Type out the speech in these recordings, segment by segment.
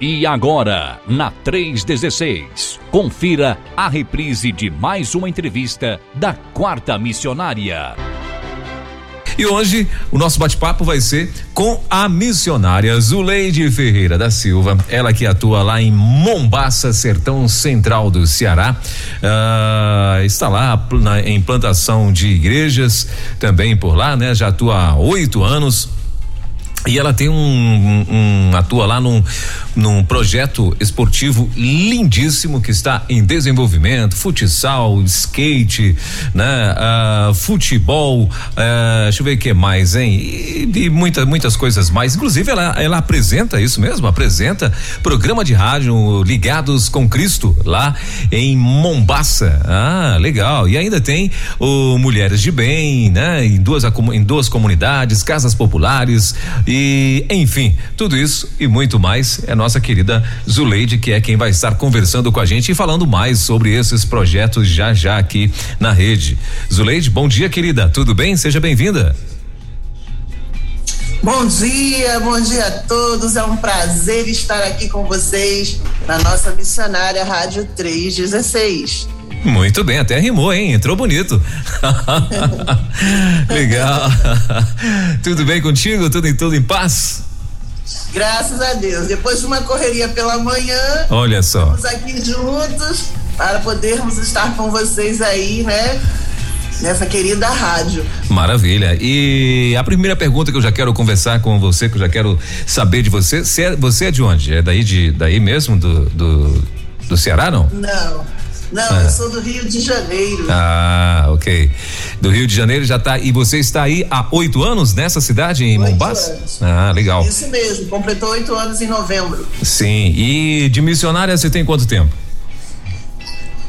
E agora, na 316, confira a reprise de mais uma entrevista da Quarta Missionária. E hoje o nosso bate-papo vai ser com a missionária Zuleide Ferreira da Silva, ela que atua lá em Mombaça, sertão central do Ceará. Uh, está lá na, em plantação de igrejas, também por lá, né? Já atua há oito anos e ela tem um, um, um, atua lá num, num projeto esportivo lindíssimo que está em desenvolvimento, futsal, skate, né? Uh, futebol, uh, deixa eu ver o que mais, hein? E, e muitas, muitas coisas mais. Inclusive, ela, ela apresenta isso mesmo, apresenta programa de rádio Ligados com Cristo, lá em Mombaça. Ah, legal. E ainda tem o Mulheres de Bem, né? Em duas, em duas comunidades, casas populares e, enfim, tudo isso e muito mais é nossa querida Zuleide, que é quem vai estar conversando com a gente e falando mais sobre esses projetos já já aqui na rede. Zuleide, bom dia, querida. Tudo bem? Seja bem-vinda. Bom dia, bom dia a todos. É um prazer estar aqui com vocês na nossa missionária Rádio 316. Muito bem, até rimou, hein? Entrou bonito. Legal. tudo bem contigo? Tudo em tudo em paz? Graças a Deus. Depois de uma correria pela manhã, olha só. Estamos aqui juntos para podermos estar com vocês aí, né? Nessa querida rádio. Maravilha. E a primeira pergunta que eu já quero conversar com você, que eu já quero saber de você, você é, você é de onde? É daí de daí mesmo do, do, do Ceará, não? Não. Não, ah. eu sou do Rio de Janeiro. Ah, ok. Do Rio de Janeiro já está. E você está aí há oito anos nessa cidade, em oito Mombasa? Anos. Ah, legal. Isso mesmo, completou oito anos em novembro. Sim. E de missionária você tem quanto tempo?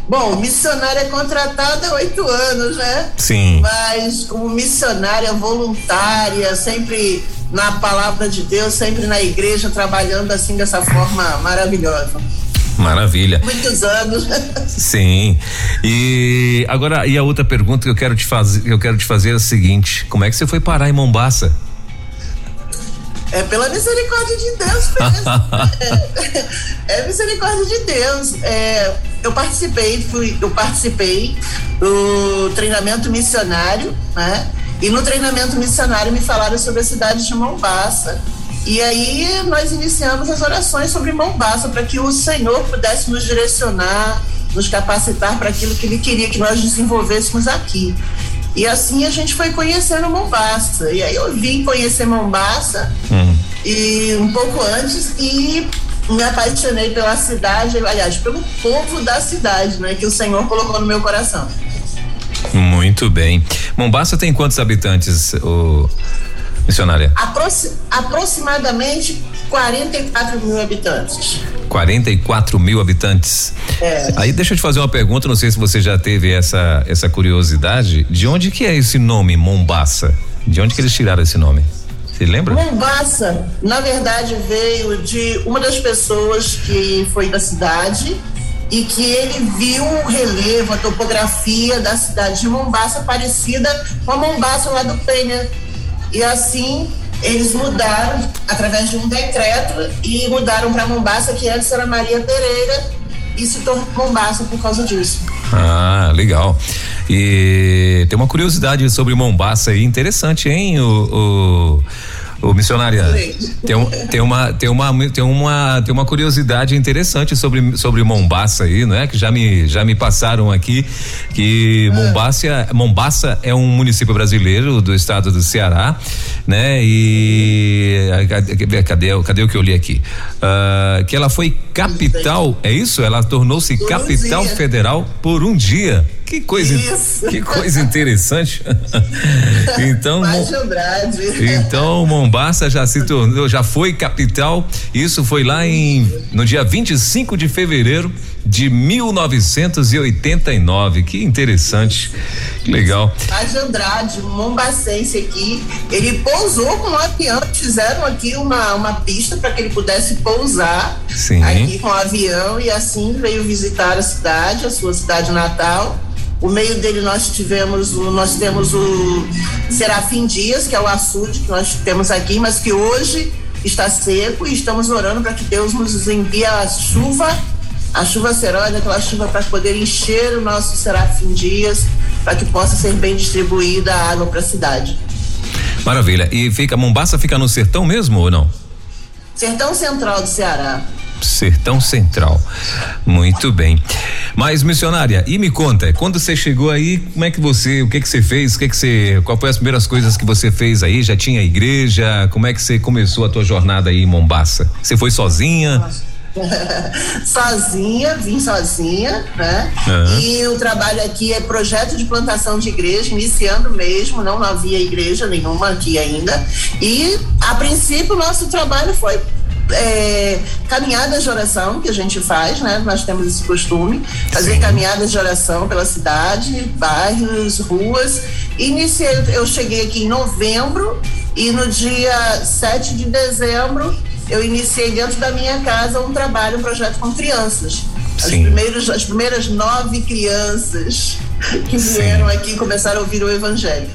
Bom, missionária contratada há oito anos, né? Sim. Mas como missionária voluntária, sempre na palavra de Deus, sempre na igreja, trabalhando assim dessa forma maravilhosa. Maravilha. Muitos anos. Sim. E agora, e a outra pergunta que eu quero te fazer, eu quero te fazer é a seguinte: como é que você foi parar em Mombaça? É pela misericórdia de Deus mesmo. é, é, misericórdia de Deus. É, eu participei, fui, eu participei do treinamento missionário, né? E no treinamento missionário me falaram sobre a cidade de Mombaça. E aí nós iniciamos as orações sobre Mombaça para que o Senhor pudesse nos direcionar, nos capacitar para aquilo que Ele queria que nós desenvolvêssemos aqui. E assim a gente foi conhecendo Mombaça. E aí eu vim conhecer Mombaça hum. e um pouco antes e me apaixonei pela cidade, aliás, pelo povo da cidade, né, que o Senhor colocou no meu coração. Muito bem. Mombaça tem quantos habitantes, o missionária? Aproxi aproximadamente 44 mil habitantes. 44 mil habitantes. É. Aí deixa eu te fazer uma pergunta, não sei se você já teve essa, essa curiosidade. De onde que é esse nome, Mombaça? De onde que eles tiraram esse nome? Você lembra? Mombaça, na verdade, veio de uma das pessoas que foi da cidade e que ele viu o relevo, a topografia da cidade de Mombaça parecida com a Mombaça lá do Penha, e assim eles mudaram através de um decreto e mudaram para Mombasa, que antes era Maria Pereira, e se tornou Mombasa por causa disso. Ah, legal. E tem uma curiosidade sobre Mombasa aí interessante, hein? o, o Ô, missionária, tem, um, tem, uma, tem, uma, tem, uma, tem uma curiosidade interessante sobre, sobre Mombaça aí, não é? Que já me, já me passaram aqui que Mombaça, Mombaça é um município brasileiro do estado do Ceará, né? E cadê, cadê, cadê o que eu li aqui? Uh, que ela foi capital, é isso? Ela tornou-se capital federal por um dia. Que coisa, Isso. que coisa interessante. então, então Mombaça já se tornou, já foi capital. Isso foi lá em no dia 25 de fevereiro de 1989. Que interessante. Que legal. Paz Andrade, um mombacense aqui, ele pousou com um avião, fizeram aqui uma, uma pista para que ele pudesse pousar Sim. aqui com o avião e assim veio visitar a cidade, a sua cidade natal o meio dele nós tivemos, nós temos o Serafim Dias, que é o açude que nós temos aqui, mas que hoje está seco e estamos orando para que Deus nos envie a chuva, a chuva seróide, aquela chuva para poder encher o nosso Serafim Dias, para que possa ser bem distribuída a água para a cidade. Maravilha. E fica, Mombasa fica no sertão mesmo ou não? Sertão Central do Ceará. Sertão Central. Muito bem. Mas missionária, e me conta, quando você chegou aí, como é que você, o que que você fez? O que que você, qual foi as primeiras coisas que você fez aí? Já tinha igreja? Como é que você começou a tua jornada aí em Mombasa? Você foi sozinha? sozinha, vim sozinha, né? Uhum. E o trabalho aqui é projeto de plantação de igreja, iniciando mesmo, não havia igreja nenhuma aqui ainda. E a princípio o nosso trabalho foi é, caminhadas de oração que a gente faz, né? Nós temos esse costume, fazer Sim. caminhadas de oração pela cidade, bairros, ruas. Iniciei, eu cheguei aqui em novembro e no dia 7 de dezembro eu iniciei dentro da minha casa um trabalho, um projeto com crianças. As, primeiros, as primeiras nove crianças que vieram Sim. aqui começaram a ouvir o Evangelho.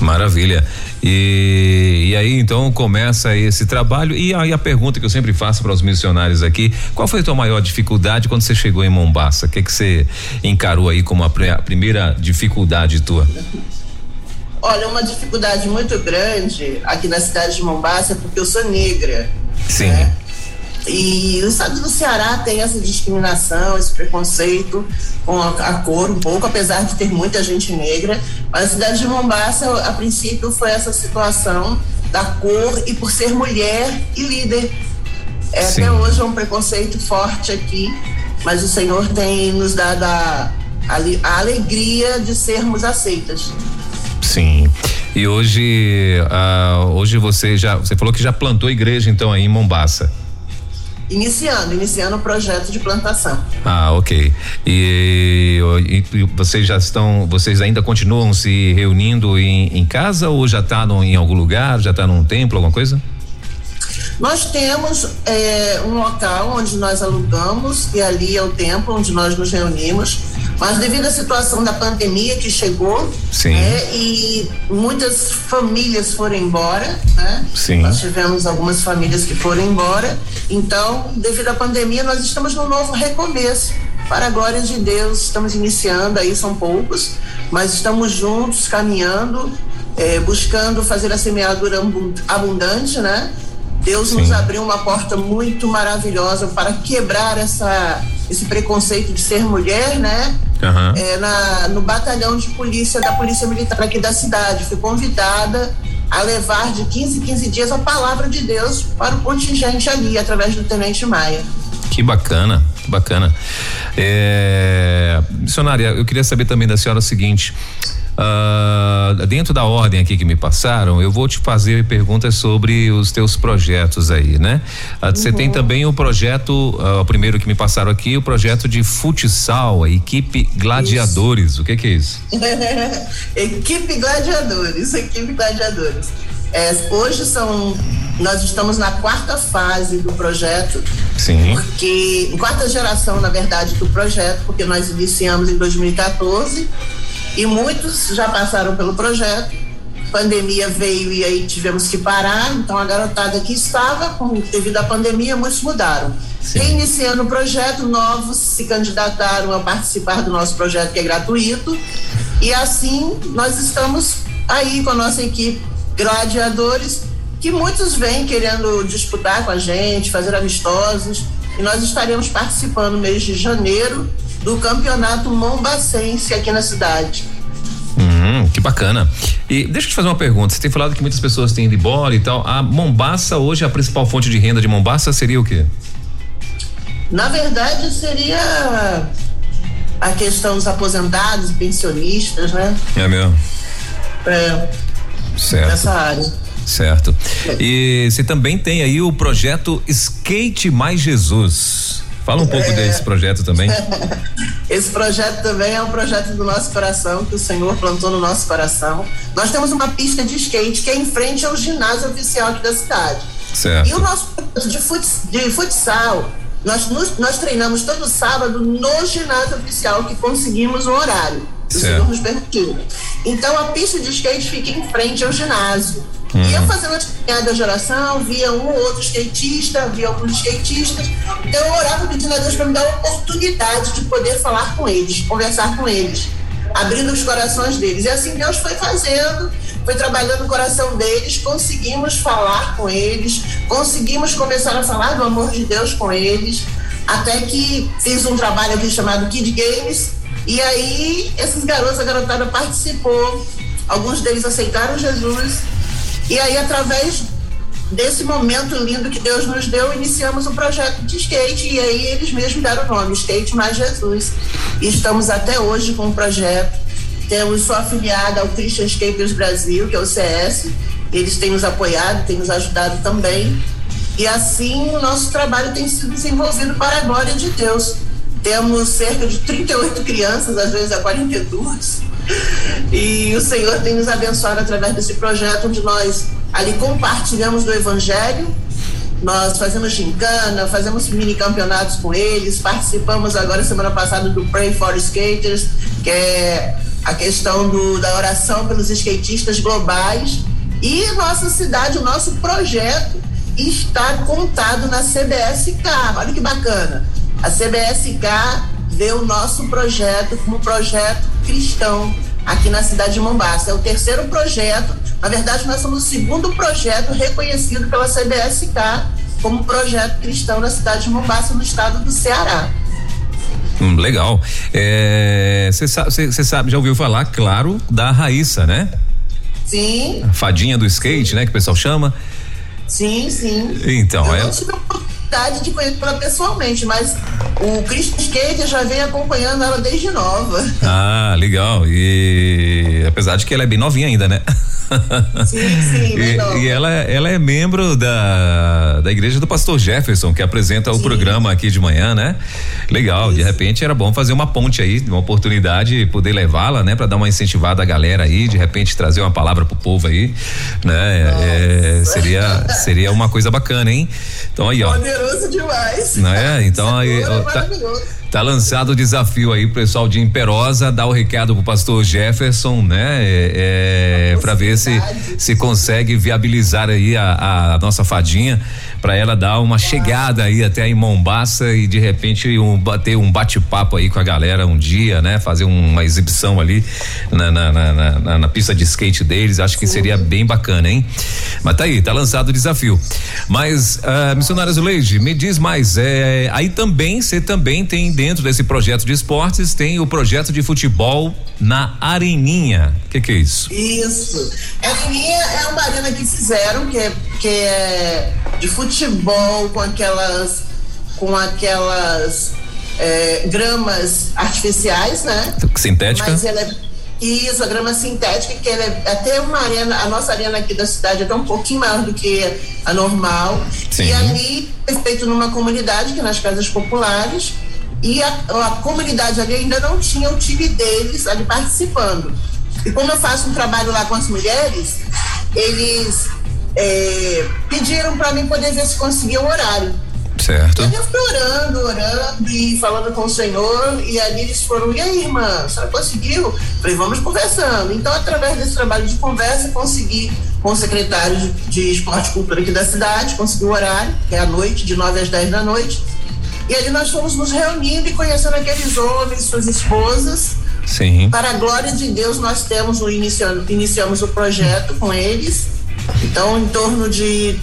Maravilha. E, e aí então começa esse trabalho. E aí a pergunta que eu sempre faço para os missionários aqui: qual foi a tua maior dificuldade quando você chegou em Mombasa? O que, que você encarou aí como a, a primeira dificuldade tua? Olha, uma dificuldade muito grande aqui na cidade de Mombasa é porque eu sou negra. Sim. Né? E o estado do Ceará tem essa discriminação, esse preconceito com a, a, cor um pouco, apesar de ter muita gente negra. Mas a cidade de Mombasa, a princípio, foi essa situação da cor e por ser mulher e líder. É, até hoje é um preconceito forte aqui, mas o Senhor tem nos dado a, a, a alegria de sermos aceitas. Sim. E hoje, uh, hoje você já, você falou que já plantou igreja então aí em Mombasa. Iniciando, iniciando o projeto de plantação. Ah, ok. E, e, e, vocês já estão, vocês ainda continuam se reunindo em, em casa ou já está em algum lugar, já está num templo, alguma coisa? Nós temos é, um local onde nós alugamos e ali é o templo onde nós nos reunimos. Mas devido à situação da pandemia que chegou, né, e muitas famílias foram embora, né? Sim. Nós tivemos algumas famílias que foram embora. Então, devido à pandemia, nós estamos num novo recomeço. Para a glória de Deus, estamos iniciando aí, são poucos, mas estamos juntos, caminhando, é, buscando fazer a semeadura abundante, né? Deus Sim. nos abriu uma porta muito maravilhosa para quebrar essa, esse preconceito de ser mulher, né? Uhum. É, na, no batalhão de polícia da Polícia Militar aqui da cidade. Fui convidada a levar de 15 em 15 dias a palavra de Deus para o contingente ali, através do Tenente Maia. Que bacana, que bacana. É, missionária, eu queria saber também da senhora o seguinte: Uh, dentro da ordem aqui que me passaram, eu vou te fazer perguntas sobre os teus projetos aí, né? Uh, você uhum. tem também o projeto, uh, o primeiro que me passaram aqui, o projeto de futsal, a equipe Gladiadores. Isso. O que, que é isso? equipe Gladiadores, equipe Gladiadores. É, hoje são, nós estamos na quarta fase do projeto. Sim. Porque, quarta geração, na verdade, do projeto, porque nós iniciamos em 2014 e muitos já passaram pelo projeto. Pandemia veio e aí tivemos que parar, então a garotada que estava, com, devido à pandemia, muitos mudaram. Sim. Reiniciando o projeto, novos se candidataram a participar do nosso projeto que é gratuito. E assim nós estamos aí com a nossa equipe gladiadores, que muitos vêm querendo disputar com a gente, fazer amistosos, e nós estaremos participando no mês de janeiro do campeonato mombacense aqui na cidade. Hum, que bacana. E deixa eu te fazer uma pergunta. Você tem falado que muitas pessoas têm ido embora e tal. A Mombasa, hoje, a principal fonte de renda de Mombasa seria o quê? Na verdade, seria a questão dos aposentados, pensionistas, né? É mesmo? É. Certo. Nessa área. Certo. E você também tem aí o projeto Skate Mais Jesus. Fala um pouco é, desse projeto também. Esse projeto também é um projeto do nosso coração, que o Senhor plantou no nosso coração. Nós temos uma pista de skate que é em frente ao ginásio oficial aqui da cidade. Certo. E o nosso de, de futsal, nós, nos, nós treinamos todo sábado no ginásio oficial que conseguimos o horário. O Senhor nos permitiu. Então a pista de skate fica em frente ao ginásio. Hum. Ia fazendo uma caminhada de oração, via um ou outro skatista, via alguns skatistas. Então eu orava pedindo a Deus para me dar a oportunidade de poder falar com eles, conversar com eles, abrindo os corações deles. E assim Deus foi fazendo, foi trabalhando o coração deles, conseguimos falar com eles, conseguimos começar a falar do amor de Deus com eles, até que fiz um trabalho aqui chamado Kid Games, e aí esses garotos, a garotada participou, alguns deles aceitaram Jesus e aí, através desse momento lindo que Deus nos deu, iniciamos o um projeto de skate e aí eles mesmos deram o nome, Skate Mais Jesus. E estamos até hoje com o projeto. Temos só afiliada ao Christian Skaters Brasil, que é o CS. Eles têm nos apoiado, têm nos ajudado também. E assim o nosso trabalho tem sido desenvolvido para a glória de Deus. Temos cerca de 38 crianças, às vezes a 42 e o Senhor tem nos abençoado através desse projeto, onde nós ali compartilhamos do Evangelho, nós fazemos gincana, fazemos mini campeonatos com eles, participamos agora, semana passada, do Pray for Skaters, que é a questão do, da oração pelos skatistas globais. E nossa cidade, o nosso projeto está contado na CBSK. Olha que bacana. A CBSK vê o nosso projeto como projeto cristão aqui na cidade de Mombasa. É o terceiro projeto. Na verdade, nós somos o segundo projeto reconhecido pela CBSK como projeto cristão na cidade de Mombasa, no estado do Ceará. Hum, legal. Você é, sabe, sabe, já ouviu falar, claro, da Raíssa, né? Sim. A fadinha do skate, né? Que o pessoal chama. Sim, sim. Então, eu é. Não tive de conhecê-la pessoalmente, mas o Christian Skate já vem acompanhando ela desde nova. Ah, legal. E apesar de que ela é bem novinha ainda, né? Sim, sim, e, e, ela, ela é membro da, da igreja do pastor Jefferson, que apresenta sim. o programa aqui de manhã, né? Legal, Isso. de repente era bom fazer uma ponte aí, uma oportunidade poder levá-la, né? para dar uma incentivada à galera aí, de repente trazer uma palavra pro povo aí, né? É, seria, seria uma coisa bacana, hein? Então aí, ó. Poderoso demais. Né? Então aí, ó, tá, Tá lançado o desafio aí pessoal de Imperosa, dar o recado pro pastor Jefferson, né? É, é para ver se se consegue viabilizar aí a, a nossa fadinha para ela dar uma chegada aí até em Mombaça e de repente um, bater um bate-papo aí com a galera um dia, né? Fazer uma exibição ali na, na, na, na, pista de skate deles, acho que seria bem bacana, hein? Mas tá aí, tá lançado o desafio. Mas, uh, missionária Zuleide, me diz mais, é, aí também, você também tem dentro desse projeto de esportes, tem o projeto de futebol na Areninha. O que, que, é isso? Isso. Areninha é uma arena que fizeram, que é, que é de futebol com aquelas com aquelas é, gramas artificiais, né? Sintética. Mas ela é isso, a grama sintética, que ela é até uma arena, a nossa arena aqui da cidade é até um pouquinho maior do que a normal. Sim. E ali é feito numa comunidade, que é nas casas populares, e a, a comunidade ali ainda não tinha o time deles ali participando. E como eu faço um trabalho lá com as mulheres, eles é, pediram para mim poder ver se conseguia o horário. Certo. E eu fui orando, orando e falando com o Senhor, e ali eles foram, e aí, irmã, a senhora conseguiu? Falei, vamos conversando. Então, através desse trabalho de conversa, consegui com o secretário de, de Esporte e Cultura aqui da cidade, consegui o horário, que é à noite, de 9 às 10 da noite. E ali nós fomos nos reunindo e conhecendo aqueles homens, suas esposas. Sim. Para a glória de Deus, nós temos o iniciamos, iniciamos o projeto com eles. Então, em torno de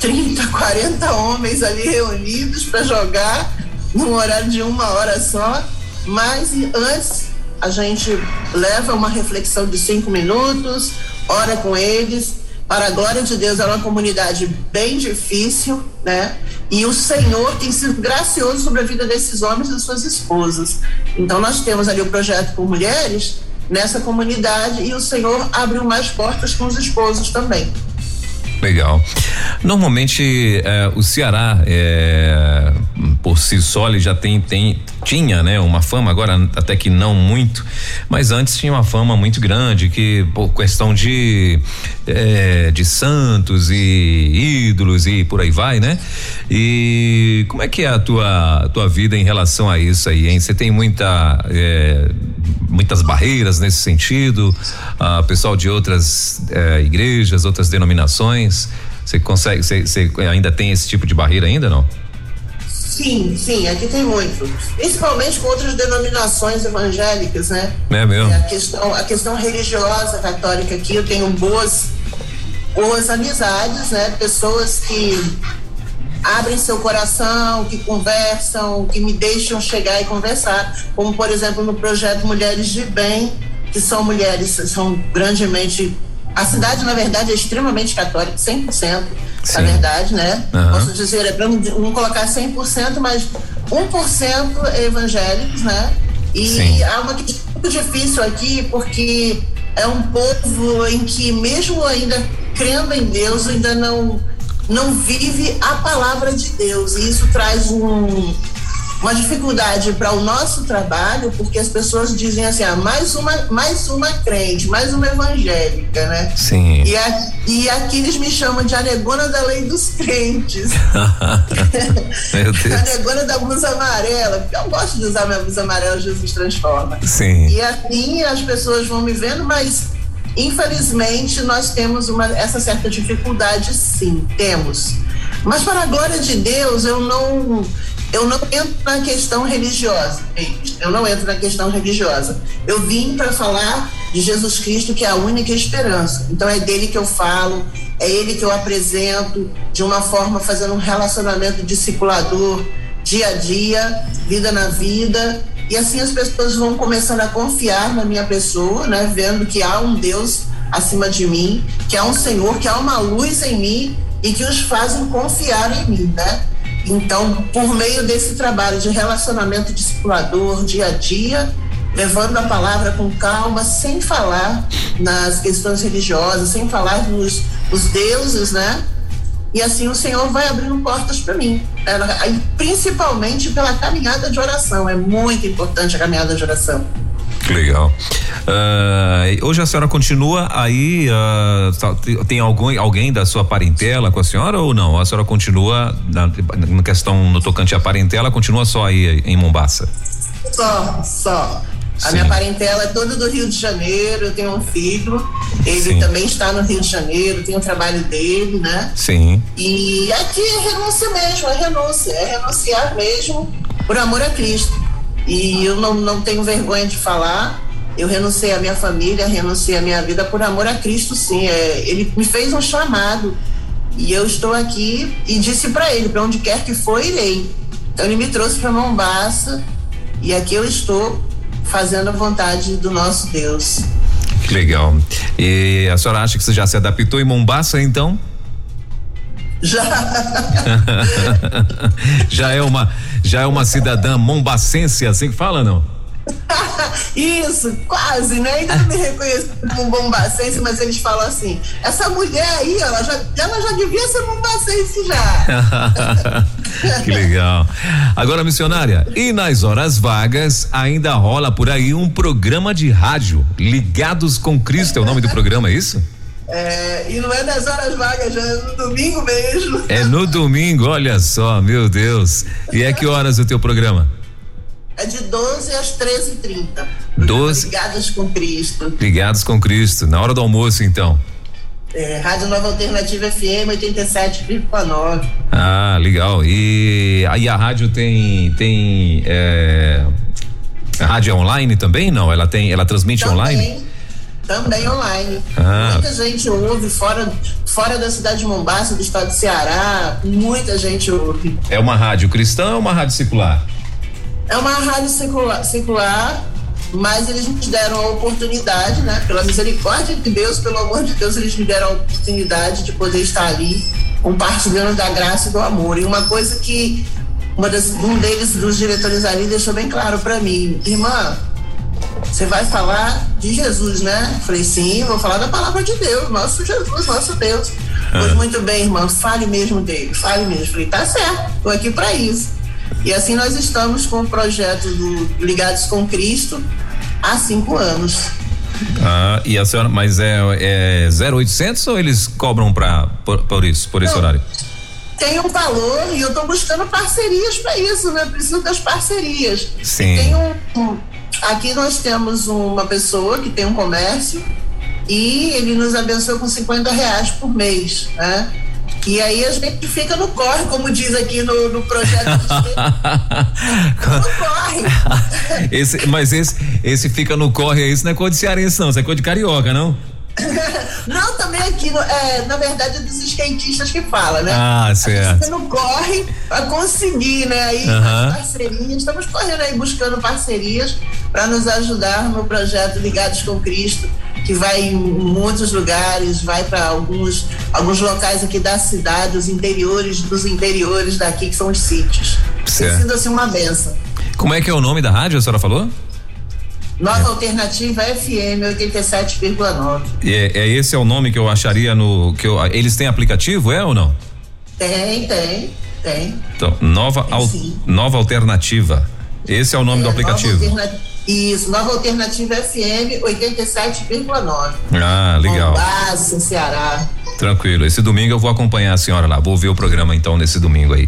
30, 40 homens ali reunidos para jogar num horário de uma hora só. Mas antes a gente leva uma reflexão de cinco minutos, ora com eles. Para a glória de Deus, é uma comunidade bem difícil, né? E o Senhor tem sido gracioso sobre a vida desses homens e suas esposas. Então, nós temos ali o projeto com mulheres nessa comunidade e o Senhor abriu mais portas com os esposos também. Legal. Normalmente é, o Ceará é, por si só ele já tem, tem tinha né uma fama agora até que não muito mas antes tinha uma fama muito grande que por questão de é, de santos e ídolos e por aí vai né e como é que é a tua tua vida em relação a isso aí hein você tem muita é, muitas barreiras nesse sentido, uh, pessoal de outras uh, igrejas, outras denominações. Você consegue, você ainda tem esse tipo de barreira ainda não? Sim, sim, aqui tem muito. Principalmente com outras denominações evangélicas, né? É mesmo. É, a, questão, a questão religiosa católica aqui, eu tenho boas, boas amizades, né? Pessoas que abrem seu coração, que conversam, que me deixam chegar e conversar, como por exemplo no projeto Mulheres de Bem, que são mulheres, são grandemente a cidade, na verdade, é extremamente católica, 100%, Sim. na verdade, né? Uhum. Posso dizer, é para não colocar 100%, mas 1% é evangélicos, né? E Sim. há uma questão muito difícil aqui, porque é um povo em que, mesmo ainda crendo em Deus, ainda não, não vive a palavra de Deus. E isso traz um, uma dificuldade para o nosso trabalho, porque as pessoas dizem assim, ah, mais uma, mais uma crente, mais uma evangélica, né? Sim. E, a, e aqui eles me chamam de anegona da lei dos crentes. Meu Deus. anegona da blusa amarela, porque eu gosto de usar minha blusa amarela, Jesus transforma. Sim. E assim as pessoas vão me vendo, mas infelizmente nós temos uma, essa certa dificuldade, sim, temos. Mas para a glória de Deus, eu não eu não entro na questão religiosa, eu não entro na questão religiosa. Eu vim para falar de Jesus Cristo, que é a única esperança. Então é dele que eu falo, é ele que eu apresento, de uma forma fazendo um relacionamento discipulador, dia a dia, vida na vida. E assim as pessoas vão começando a confiar na minha pessoa, né? Vendo que há um Deus acima de mim, que há um Senhor, que há uma luz em mim e que os fazem confiar em mim, né? Então, por meio desse trabalho de relacionamento discipulador dia a dia, levando a palavra com calma, sem falar nas questões religiosas, sem falar nos os deuses, né? E assim o Senhor vai abrindo portas para mim, principalmente pela caminhada de oração. É muito importante a caminhada de oração. Legal. Uh, hoje a senhora continua aí? Uh, tem algum, alguém da sua parentela com a senhora ou não? A senhora continua na, na questão no tocante à parentela, continua só aí em Mombaça? Só, só. A Sim. minha parentela é toda do Rio de Janeiro, eu tenho um filho, ele Sim. também está no Rio de Janeiro, tem o trabalho dele, né? Sim. E aqui é renúncia mesmo, é renúncia, é renunciar mesmo por amor a Cristo. E eu não, não tenho vergonha de falar. Eu renunciei à minha família, renunciei à minha vida por amor a Cristo, sim. É, ele me fez um chamado. E eu estou aqui e disse para ele: para onde quer que for, irei. Então ele me trouxe para Mombaça e aqui eu estou fazendo a vontade do nosso Deus. Que legal. E a senhora acha que você já se adaptou em Mombaça, então? Já. já é uma já é uma cidadã mombacense, assim que fala, não? Isso, quase, né? Ainda não me reconheço como bombacense, mas eles falam assim: essa mulher aí, ela já, ela já devia ser bombacense já. que legal. Agora, missionária, e nas horas vagas ainda rola por aí um programa de rádio, Ligados com Cristo, é o nome do programa, é isso? É, e não é nas horas vagas, já é no domingo mesmo. É no domingo, olha só, meu Deus. E é que horas o teu programa? É de 12 às 13h30. 12. Ligados com Cristo. Ligados com Cristo, na hora do almoço, então. É, Rádio Nova Alternativa FM 87,9. Ah, legal. E aí a rádio tem. tem é, a rádio é online também? Não, ela tem. Ela transmite também. online? Também online. Ah. Muita gente ouve fora, fora da cidade de Mombasa, do estado do Ceará, muita gente ouve. É uma rádio cristã ou uma rádio secular? É uma rádio secular, secular mas eles nos deram a oportunidade, né? Pela misericórdia de Deus, pelo amor de Deus, eles me deram a oportunidade de poder estar ali compartilhando da graça e do amor. E uma coisa que uma das, um deles, dos diretores ali, deixou bem claro para mim, irmã, você vai falar de Jesus, né? Falei, sim, vou falar da palavra de Deus, nosso Jesus, nosso Deus. Ah. Pois muito bem, irmão, fale mesmo dele, fale mesmo. Falei, tá certo, tô aqui para isso. E assim nós estamos com o projeto do Ligados com Cristo há cinco anos. Ah, e a senhora, mas é, é 0800 ou eles cobram pra, por, por isso, por esse Não, horário? Tem um valor e eu estou buscando parcerias para isso, né? Preciso das parcerias. Sim. tem um, um aqui nós temos uma pessoa que tem um comércio e ele nos abençoou com 50 reais por mês, né? E aí a gente fica no corre, como diz aqui no, no projeto. no corre. esse, mas esse, esse fica no corre, esse não é cor de cearense, não, isso é cor de carioca, não? não, também aqui, é, na verdade, é dos skatistas que fala, né? Ah, certo. A gente não corre para conseguir, né? Aí, uhum. parcerias, estamos correndo aí buscando parcerias para nos ajudar no projeto Ligados com Cristo que vai em muitos lugares, vai para alguns, alguns locais aqui da cidade, os interiores dos interiores daqui, que são os sítios. Sido assim uma benção. Como é que é o nome da rádio, a senhora falou? Nova é. Alternativa FM 87,9. É, é esse é o nome que eu acharia no que eu, eles têm aplicativo, é ou não? Tem, tem, tem. Então, nova tem, al, nova alternativa. Esse é o nome é, do aplicativo. Nova isso, Nova Alternativa FM 87,9. Ah, legal. Mombasa, Ceará. Tranquilo. Esse domingo eu vou acompanhar a senhora lá. Vou ver o programa então nesse domingo aí.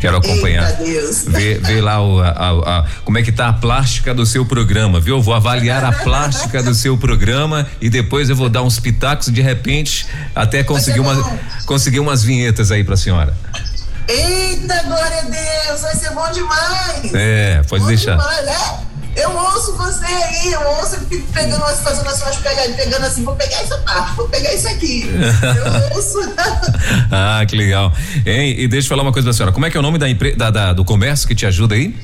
Quero acompanhar. Eita Deus. Ver, ver lá o, a, a, a, como é que tá a plástica do seu programa, viu? Eu vou avaliar a plástica do seu programa e depois eu vou dar uns pitacos de repente até conseguir uma, conseguir umas vinhetas aí pra senhora. Eita, glória a Deus, vai ser bom demais. É, pode bom deixar. Demais, né? Eu ouço você aí, eu ouço e fico pegando, fazendo as suas pegadas, pegando assim, vou pegar essa parte, vou pegar isso aqui. Eu ouço. ah, que legal. Hein? E deixa eu falar uma coisa pra senhora. Como é que é o nome da, empre... da, da do comércio que te ajuda aí?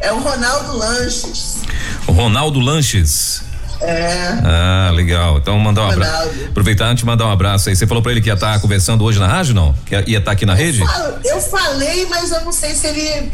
É o Ronaldo Lanches. O Ronaldo Lanches. É. Ah, legal. Então mandar um abraço. Aproveitar antes de mandar um abraço aí. Você falou pra ele que ia estar tá conversando hoje na rádio, não? Que ia estar tá aqui na eu rede? Falo, eu falei, mas eu não sei se ele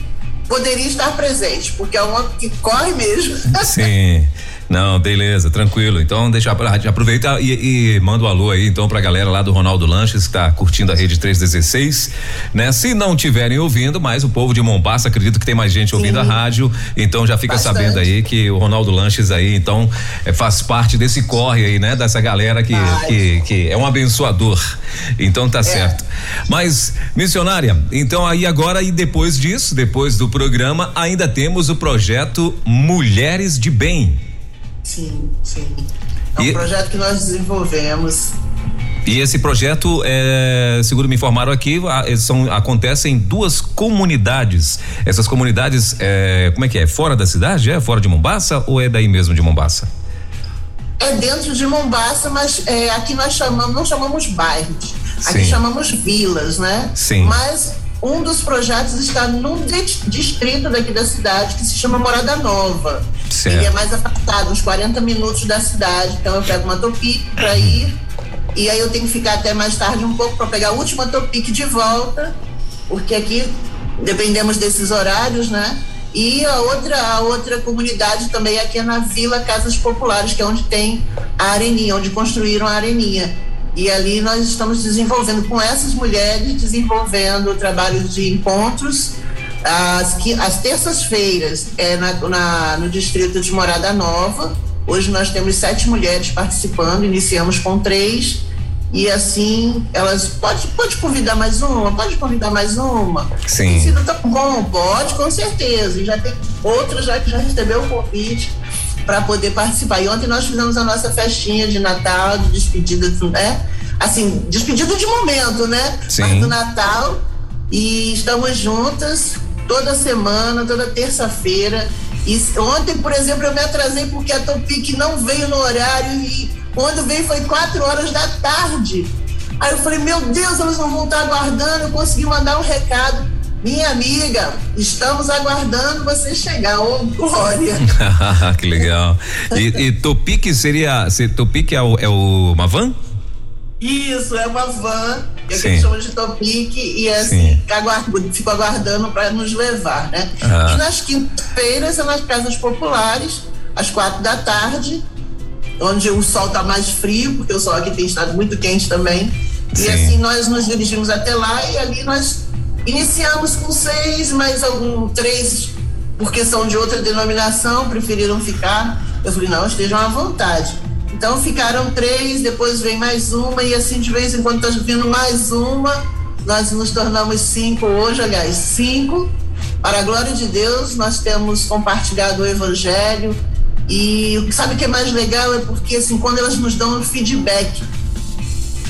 poderia estar presente, porque é uma que corre mesmo. Sim. Não, beleza, tranquilo. Então, deixa aproveita e, e manda um alô aí então pra galera lá do Ronaldo Lanches que tá curtindo a rede 316, né? Se não tiverem ouvindo, mas o povo de Mombasa, acredito que tem mais gente Sim. ouvindo a rádio, então já fica Bastante. sabendo aí que o Ronaldo Lanches aí, então, é, faz parte desse corre aí, né? Dessa galera que, que, que, é um abençoador. Então tá é. certo. Mas, missionária, então aí agora e depois disso, depois do programa, ainda temos o projeto Mulheres de Bem. Sim, sim. É um e... projeto que nós desenvolvemos. E esse projeto, é, segundo me informaram aqui, são, acontece em duas comunidades. Essas comunidades, é, como é que é? Fora da cidade? É fora de Mombasa ou é daí mesmo de Mombasa? É dentro de Mombasa, mas é, aqui nós chamamos, não chamamos bairros, aqui Sim. chamamos vilas, né? Sim. Mas um dos projetos está num distrito daqui da cidade que se chama Morada Nova. Certo. Ele é mais afastado, uns 40 minutos da cidade. Então eu pego uma topic para ir e aí eu tenho que ficar até mais tarde um pouco para pegar a última topic de volta, porque aqui dependemos desses horários, né? E a outra, a outra comunidade também aqui é na Vila Casas Populares, que é onde tem a areninha, onde construíram a areninha. E ali nós estamos desenvolvendo com essas mulheres, desenvolvendo trabalhos de encontros. As, as terças-feiras é na, na, no distrito de Morada Nova. Hoje nós temos sete mulheres participando, iniciamos com três. E assim, elas pode, pode convidar mais uma, pode convidar mais uma. Sim. Tem sido tão bom, pode, com certeza. E já tem outras já que já recebeu o convite para poder participar. E ontem nós fizemos a nossa festinha de Natal, de despedida, né? Assim, despedida de momento, né? Sim. Mas do Natal. E estamos juntas toda semana, toda terça-feira. E ontem, por exemplo, eu me atrasei porque a Topic não veio no horário e quando veio foi quatro horas da tarde. Aí eu falei, meu Deus, elas não vão estar aguardando. Eu consegui mandar um recado minha amiga, estamos aguardando você chegar, ô oh, Glória. que legal. E, e Topic seria, se, Topic é, o, é o, uma van? Isso, é uma van, que a gente chama de Topic, e é assim, aguardo, fico aguardando para nos levar, né? Ah. E nas quintas-feiras são nas casas populares, às quatro da tarde, onde o sol está mais frio, porque o sol aqui tem estado muito quente também. Sim. E assim nós nos dirigimos até lá e ali nós Iniciamos com seis, mas algum três, porque são de outra denominação, preferiram ficar. Eu falei, não, estejam à vontade. Então ficaram três, depois vem mais uma, e assim de vez em quando está vindo mais uma. Nós nos tornamos cinco hoje, aliás, cinco. Para a glória de Deus, nós temos compartilhado o evangelho e sabe o que é mais legal é porque assim, quando elas nos dão um feedback,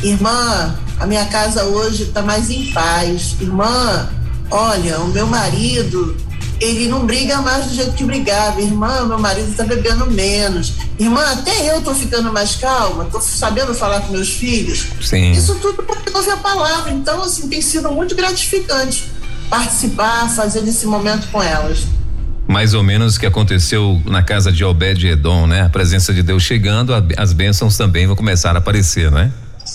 irmã, a minha casa hoje está mais em paz. Irmã, olha, o meu marido, ele não briga mais do jeito que brigava. Irmã, meu marido está bebendo menos. Irmã, até eu estou ficando mais calma, estou sabendo falar com meus filhos. Sim. Isso tudo porque ouve a palavra. Então, assim, tem sido muito gratificante participar, fazer esse momento com elas mais ou menos o que aconteceu na casa de Obed Edom, né? A presença de Deus chegando, as bênçãos também vão começar a aparecer, né?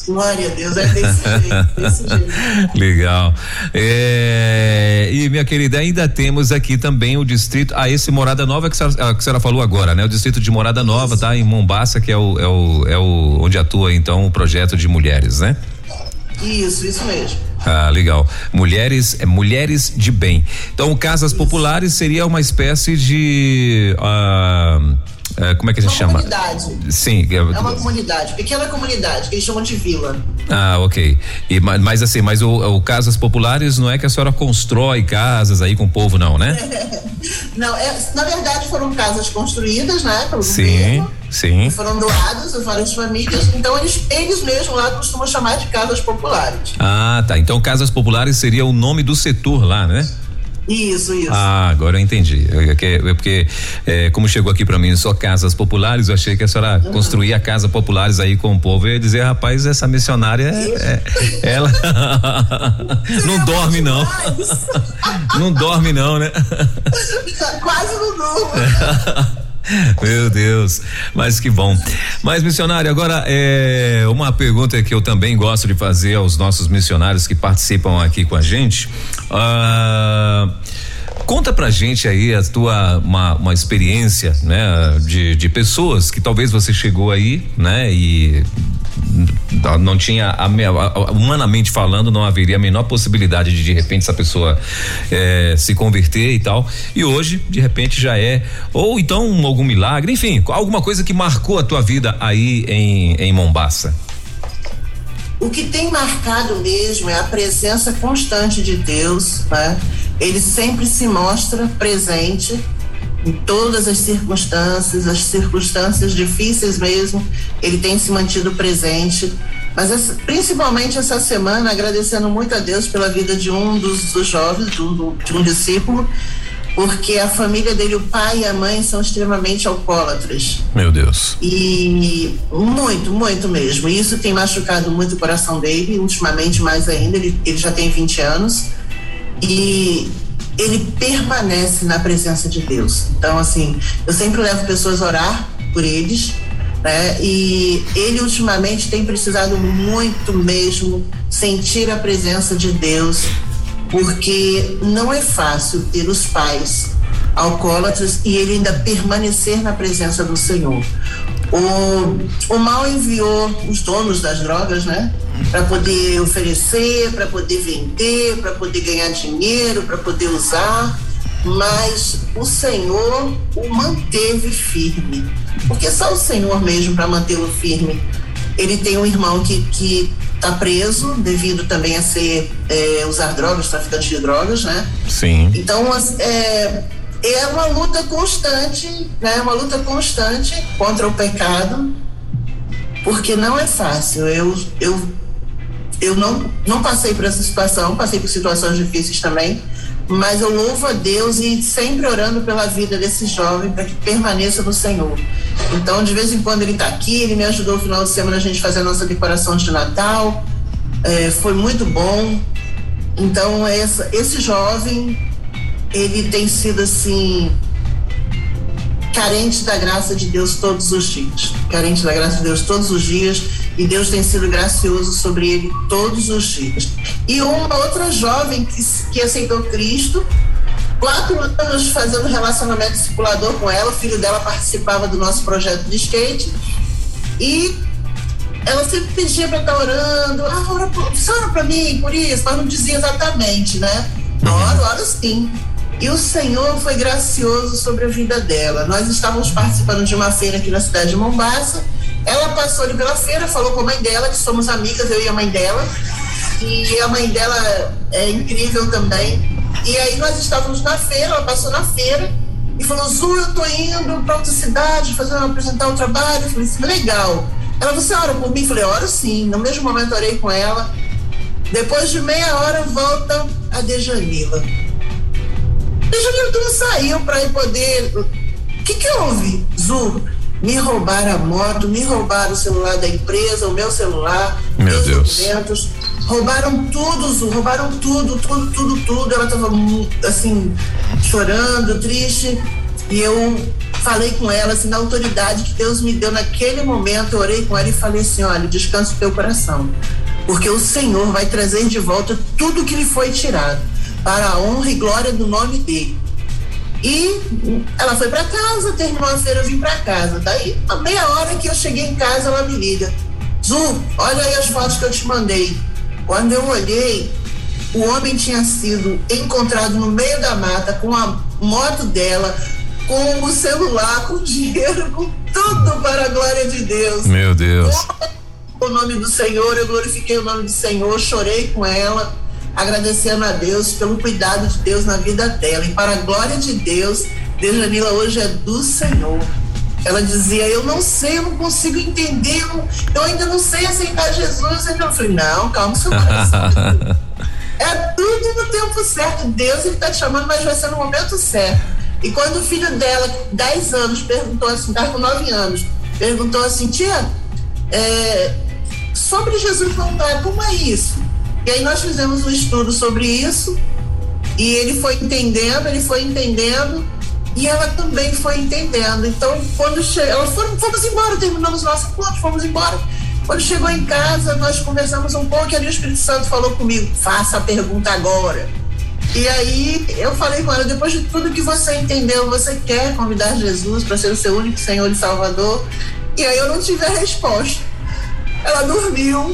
Glória a Deus, é desse jeito, desse jeito. Legal. É, e minha querida, ainda temos aqui também o distrito, ah, esse Morada Nova que a, senhora, que a senhora falou agora, né? O distrito de Morada Nova, Isso. tá? Em Mombaça, que é o, é o, é o onde atua então o projeto de mulheres, né? Isso, isso mesmo. Ah, legal. Mulheres, é mulheres de bem. Então, casas isso. populares seria uma espécie de uh, é, como é que a gente uma chama? Comunidade. Sim. É, é uma comunidade, pequena comunidade, que eles chamam de vila. Ah, ok. E, mas, mas assim, mas o, o, Casas Populares não é que a senhora constrói casas aí com o povo, não, né? não, é, na verdade foram casas construídas, né? Pelo sim, governo, sim. Foram doadas a várias famílias, então eles, eles mesmos lá costumam chamar de Casas Populares. Ah, tá. Então Casas Populares seria o nome do setor lá, né? Isso, isso. Ah, agora eu entendi. É, é porque, é, como chegou aqui para mim só casas populares, eu achei que a senhora uhum. construía casas populares aí com o povo. Eu ia dizer, rapaz, essa missionária, é, é ela não dorme não. não dorme não, né? Quase não dorme. Meu Deus, mas que bom. Mas missionário, agora é uma pergunta que eu também gosto de fazer aos nossos missionários que participam aqui com a gente. Ah, conta pra gente aí a tua uma, uma experiência, né, de, de pessoas que talvez você chegou aí, né, e não tinha humanamente falando não haveria a menor possibilidade de de repente essa pessoa é, se converter e tal. E hoje de repente já é ou então algum milagre enfim alguma coisa que marcou a tua vida aí em em Mombaça o que tem marcado mesmo é a presença constante de Deus, né? Ele sempre se mostra presente em todas as circunstâncias, as circunstâncias difíceis mesmo, ele tem se mantido presente. Mas essa, principalmente essa semana, agradecendo muito a Deus pela vida de um dos, dos jovens, de um, de um discípulo, porque a família dele, o pai e a mãe, são extremamente alcoólatras. Meu Deus. E muito, muito mesmo. E isso tem machucado muito o coração dele, ultimamente mais ainda. Ele, ele já tem 20 anos. E ele permanece na presença de Deus. Então, assim, eu sempre levo pessoas a orar por eles, né? E ele ultimamente tem precisado muito mesmo sentir a presença de Deus, porque não é fácil ter os pais alcoólatras e ele ainda permanecer na presença do Senhor. O, o mal enviou os donos das drogas, né? Para poder oferecer, para poder vender, para poder ganhar dinheiro, para poder usar, mas o Senhor o manteve firme, porque só o Senhor mesmo para mantê-lo firme. Ele tem um irmão que que está preso devido também a ser é, usar drogas, traficante de drogas, né? Sim. Então é, é uma luta constante, né? Uma luta constante contra o pecado, porque não é fácil. Eu, eu, eu não, não passei por essa situação, passei por situações difíceis também, mas eu louvo a Deus e sempre orando pela vida desse jovem para que permaneça no Senhor. Então, de vez em quando ele está aqui, ele me ajudou no final de semana a gente fazer a nossa decoração de Natal, é, foi muito bom. Então, essa, esse jovem ele tem sido assim carente da graça de Deus todos os dias, carente da graça de Deus todos os dias, e Deus tem sido gracioso sobre ele todos os dias. E uma outra jovem que, que aceitou Cristo, quatro anos fazendo relacionamento circulador com ela, o filho dela participava do nosso projeto de skate, e ela sempre pedia para estar orando, ah, ora, ora para mim, por isso, mas não dizia exatamente, né? Oro, oro sim. E o Senhor foi gracioso sobre a vida dela. Nós estávamos participando de uma feira aqui na cidade de Mombasa. Ela passou ali pela feira, falou com a mãe dela, que somos amigas, eu e a mãe dela. E a mãe dela é incrível também. E aí nós estávamos na feira, ela passou na feira e falou: Zu, eu tô indo para outra cidade fazer apresentar o um trabalho. Eu falei assim: legal. Ela, você ora por mim? Eu falei: oro sim. No mesmo momento orei com ela. Depois de meia hora volta a Dejanila. Dejanila, tu não saiu para ir poder. O que que houve, Zu? Me roubaram a moto, me roubaram o celular da empresa, o meu celular, meu Deus. documentos roubaram tudo, Zu, roubaram tudo, tudo, tudo, tudo. Ela tava assim, chorando, triste. E eu falei com ela, assim, na autoridade que Deus me deu naquele momento, eu orei com ela e falei assim: olha, descansa o teu coração, porque o Senhor vai trazer de volta tudo que lhe foi tirado, para a honra e glória do nome dele. E ela foi para casa, terminou a feira, eu vim para casa. Daí, a meia hora que eu cheguei em casa, ela me liga: Zu, olha aí as fotos que eu te mandei. Quando eu olhei, o homem tinha sido encontrado no meio da mata com a moto dela, com o celular, com dinheiro, com tudo para a glória de Deus. Meu Deus. O nome do Senhor, eu glorifiquei o nome do Senhor, chorei com ela, agradecendo a Deus pelo cuidado de Deus na vida dela. E para a glória de Deus, Dejanila hoje é do Senhor. Ela dizia, eu não sei, eu não consigo entender, eu, eu ainda não sei aceitar Jesus. Eu falei, não, calma seu coração. é tudo no tempo certo. Deus está te chamando, mas vai ser no momento certo. E quando o filho dela, 10 anos, perguntou assim, estava com 9 anos, perguntou assim, tia, é, sobre Jesus voltar, como é isso? E aí nós fizemos um estudo sobre isso, e ele foi entendendo, ele foi entendendo, e ela também foi entendendo. Então, quando ela foram, fomos embora, terminamos nosso encontro, fomos embora. Quando chegou em casa, nós conversamos um pouco e ali o Espírito Santo falou comigo: faça a pergunta agora. E aí eu falei com ela: depois de tudo que você entendeu, você quer convidar Jesus para ser o seu único Senhor e Salvador? E aí eu não tive a resposta. Ela dormiu.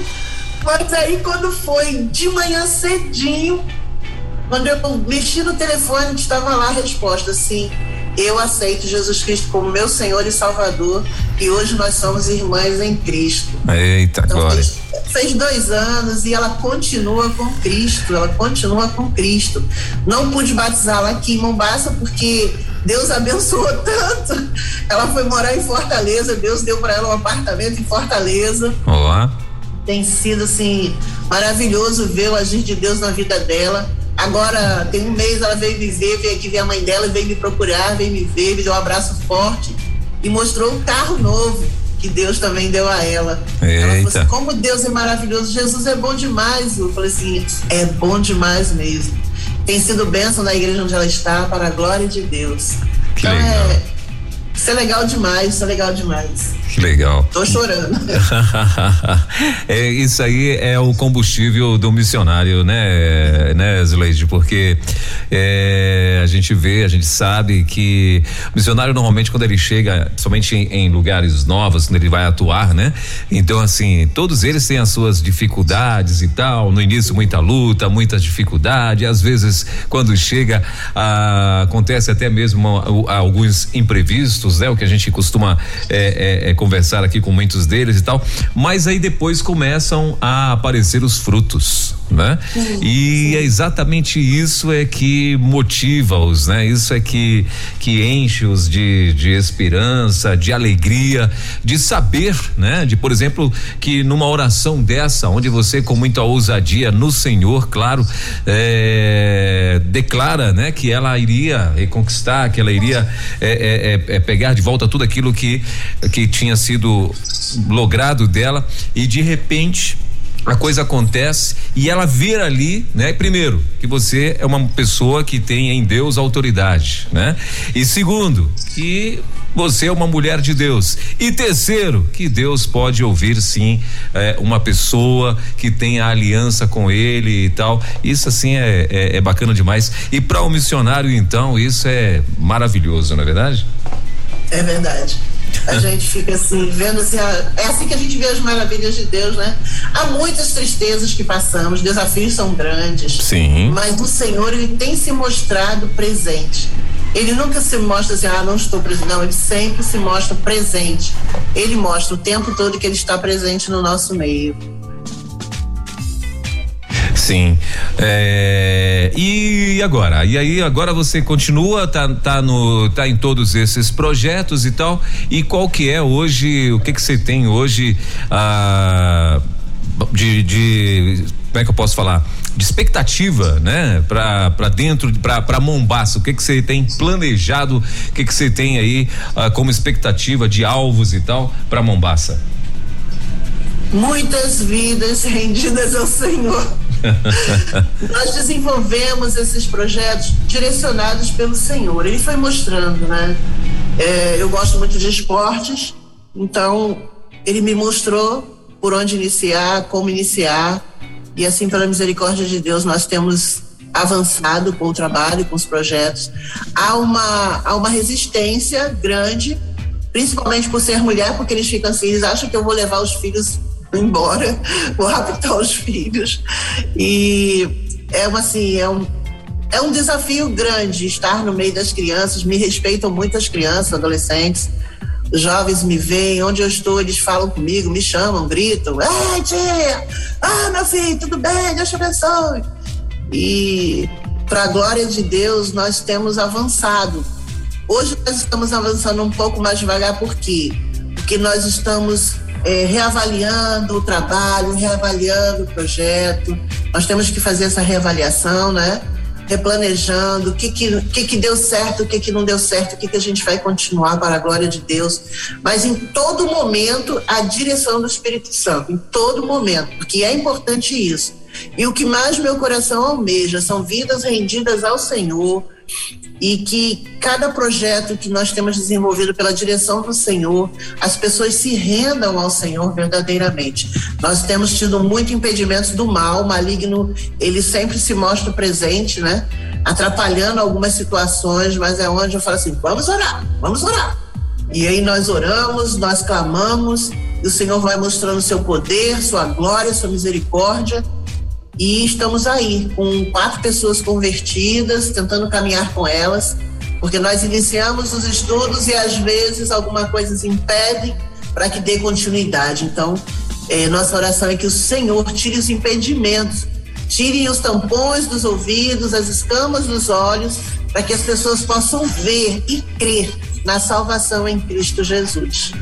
Mas aí, quando foi de manhã cedinho, quando eu mexi no telefone, estava lá a resposta: sim, eu aceito Jesus Cristo como meu Senhor e Salvador e hoje nós somos irmãs em Cristo. Eita, então, glória. Fez, fez dois anos e ela continua com Cristo, ela continua com Cristo. Não pude batizá-la aqui em Mombasa porque Deus abençoou tanto. Ela foi morar em Fortaleza, Deus deu para ela um apartamento em Fortaleza. Olá. Tem sido assim maravilhoso ver o agir de Deus na vida dela Agora, tem um mês ela veio me ver, veio aqui ver a mãe dela, veio me procurar, veio me ver, me deu um abraço forte e mostrou um carro novo que Deus também deu a ela. Eita. Ela falou assim, como Deus é maravilhoso, Jesus é bom demais. Eu falei assim, é bom demais mesmo. Tem sido bênção na igreja onde ela está, para a glória de Deus. Que então legal. é isso é legal demais, isso é legal demais. Que legal. Tô chorando. é, isso aí é o combustível do missionário, né, né, Zuleide? Porque é, a gente vê, a gente sabe que o missionário normalmente quando ele chega, somente em, em, lugares novos, quando ele vai atuar, né? Então, assim, todos eles têm as suas dificuldades e tal. No início, muita luta, muita dificuldade. Às vezes, quando chega, ah, acontece até mesmo alguns imprevistos, né? O que a gente costuma é, é, conversar aqui com muitos deles e tal. Mas aí depois começam a aparecer os frutos, né? Sim, e sim. é exatamente isso é que motiva-os, né? Isso é que que enche-os de, de esperança, de alegria, de saber, né? De, por exemplo, que numa oração dessa, onde você com muita ousadia no Senhor, claro, é, declara, né? Que ela iria reconquistar, que ela iria é, é, pegar de volta tudo aquilo que que tinha sido logrado dela e de repente a coisa acontece e ela vê ali, né? Primeiro, que você é uma pessoa que tem em Deus autoridade, né? E segundo, que você é uma mulher de Deus. E terceiro, que Deus pode ouvir sim é, uma pessoa que tem a aliança com Ele e tal. Isso assim é, é, é bacana demais. E para o um missionário, então, isso é maravilhoso, não é verdade? É verdade. A gente fica assim, vendo assim, é assim que a gente vê as maravilhas de Deus, né? Há muitas tristezas que passamos, desafios são grandes. Sim. Mas o Senhor, ele tem se mostrado presente. Ele nunca se mostra assim, ah, não estou presente. Não, ele sempre se mostra presente. Ele mostra o tempo todo que ele está presente no nosso meio. Sim. É, e agora? E aí agora você continua, tá, tá no, tá em todos esses projetos e tal. E qual que é hoje? O que que você tem hoje? Ah, de, de como é que eu posso falar? De expectativa, né? Para para dentro, para Mombaça, o que que você tem planejado? O que que você tem aí uh, como expectativa de alvos e tal para Mombaça? Muitas vidas rendidas ao Senhor. Nós desenvolvemos esses projetos direcionados pelo Senhor. Ele foi mostrando, né? É, eu gosto muito de esportes, então ele me mostrou por onde iniciar, como iniciar. E assim, pela misericórdia de Deus, nós temos avançado com o trabalho, com os projetos. Há uma, há uma resistência grande, principalmente por ser mulher, porque eles ficam assim, eles acham que eu vou levar os filhos embora, vou raptar os filhos. E é uma assim, é um, é um desafio grande estar no meio das crianças, me respeitam muitas crianças, adolescentes jovens me veem, onde eu estou, eles falam comigo, me chamam, gritam, ei tia, ah meu filho, tudo bem, Deus te abençoe. E para a glória de Deus, nós temos avançado. Hoje nós estamos avançando um pouco mais devagar, por quê? Porque nós estamos é, reavaliando o trabalho, reavaliando o projeto. Nós temos que fazer essa reavaliação, né? replanejando o que que, que, que deu certo, o que, que não deu certo, o que, que a gente vai continuar para a glória de Deus. Mas em todo momento, a direção do Espírito Santo, em todo momento, porque é importante isso. E o que mais meu coração almeja são vidas rendidas ao Senhor, e que cada projeto que nós temos desenvolvido pela direção do Senhor, as pessoas se rendam ao Senhor verdadeiramente. Nós temos tido muito impedimentos do mal, o maligno, ele sempre se mostra presente, né? Atrapalhando algumas situações, mas é onde eu falo assim: vamos orar, vamos orar. E aí nós oramos, nós clamamos, e o Senhor vai mostrando seu poder, sua glória, sua misericórdia e estamos aí com quatro pessoas convertidas, tentando caminhar com elas, porque nós iniciamos os estudos e às vezes alguma coisa nos impede para que dê continuidade. Então, é, nossa oração é que o Senhor tire os impedimentos, tire os tampões dos ouvidos, as escamas dos olhos, para que as pessoas possam ver e crer na salvação em Cristo Jesus.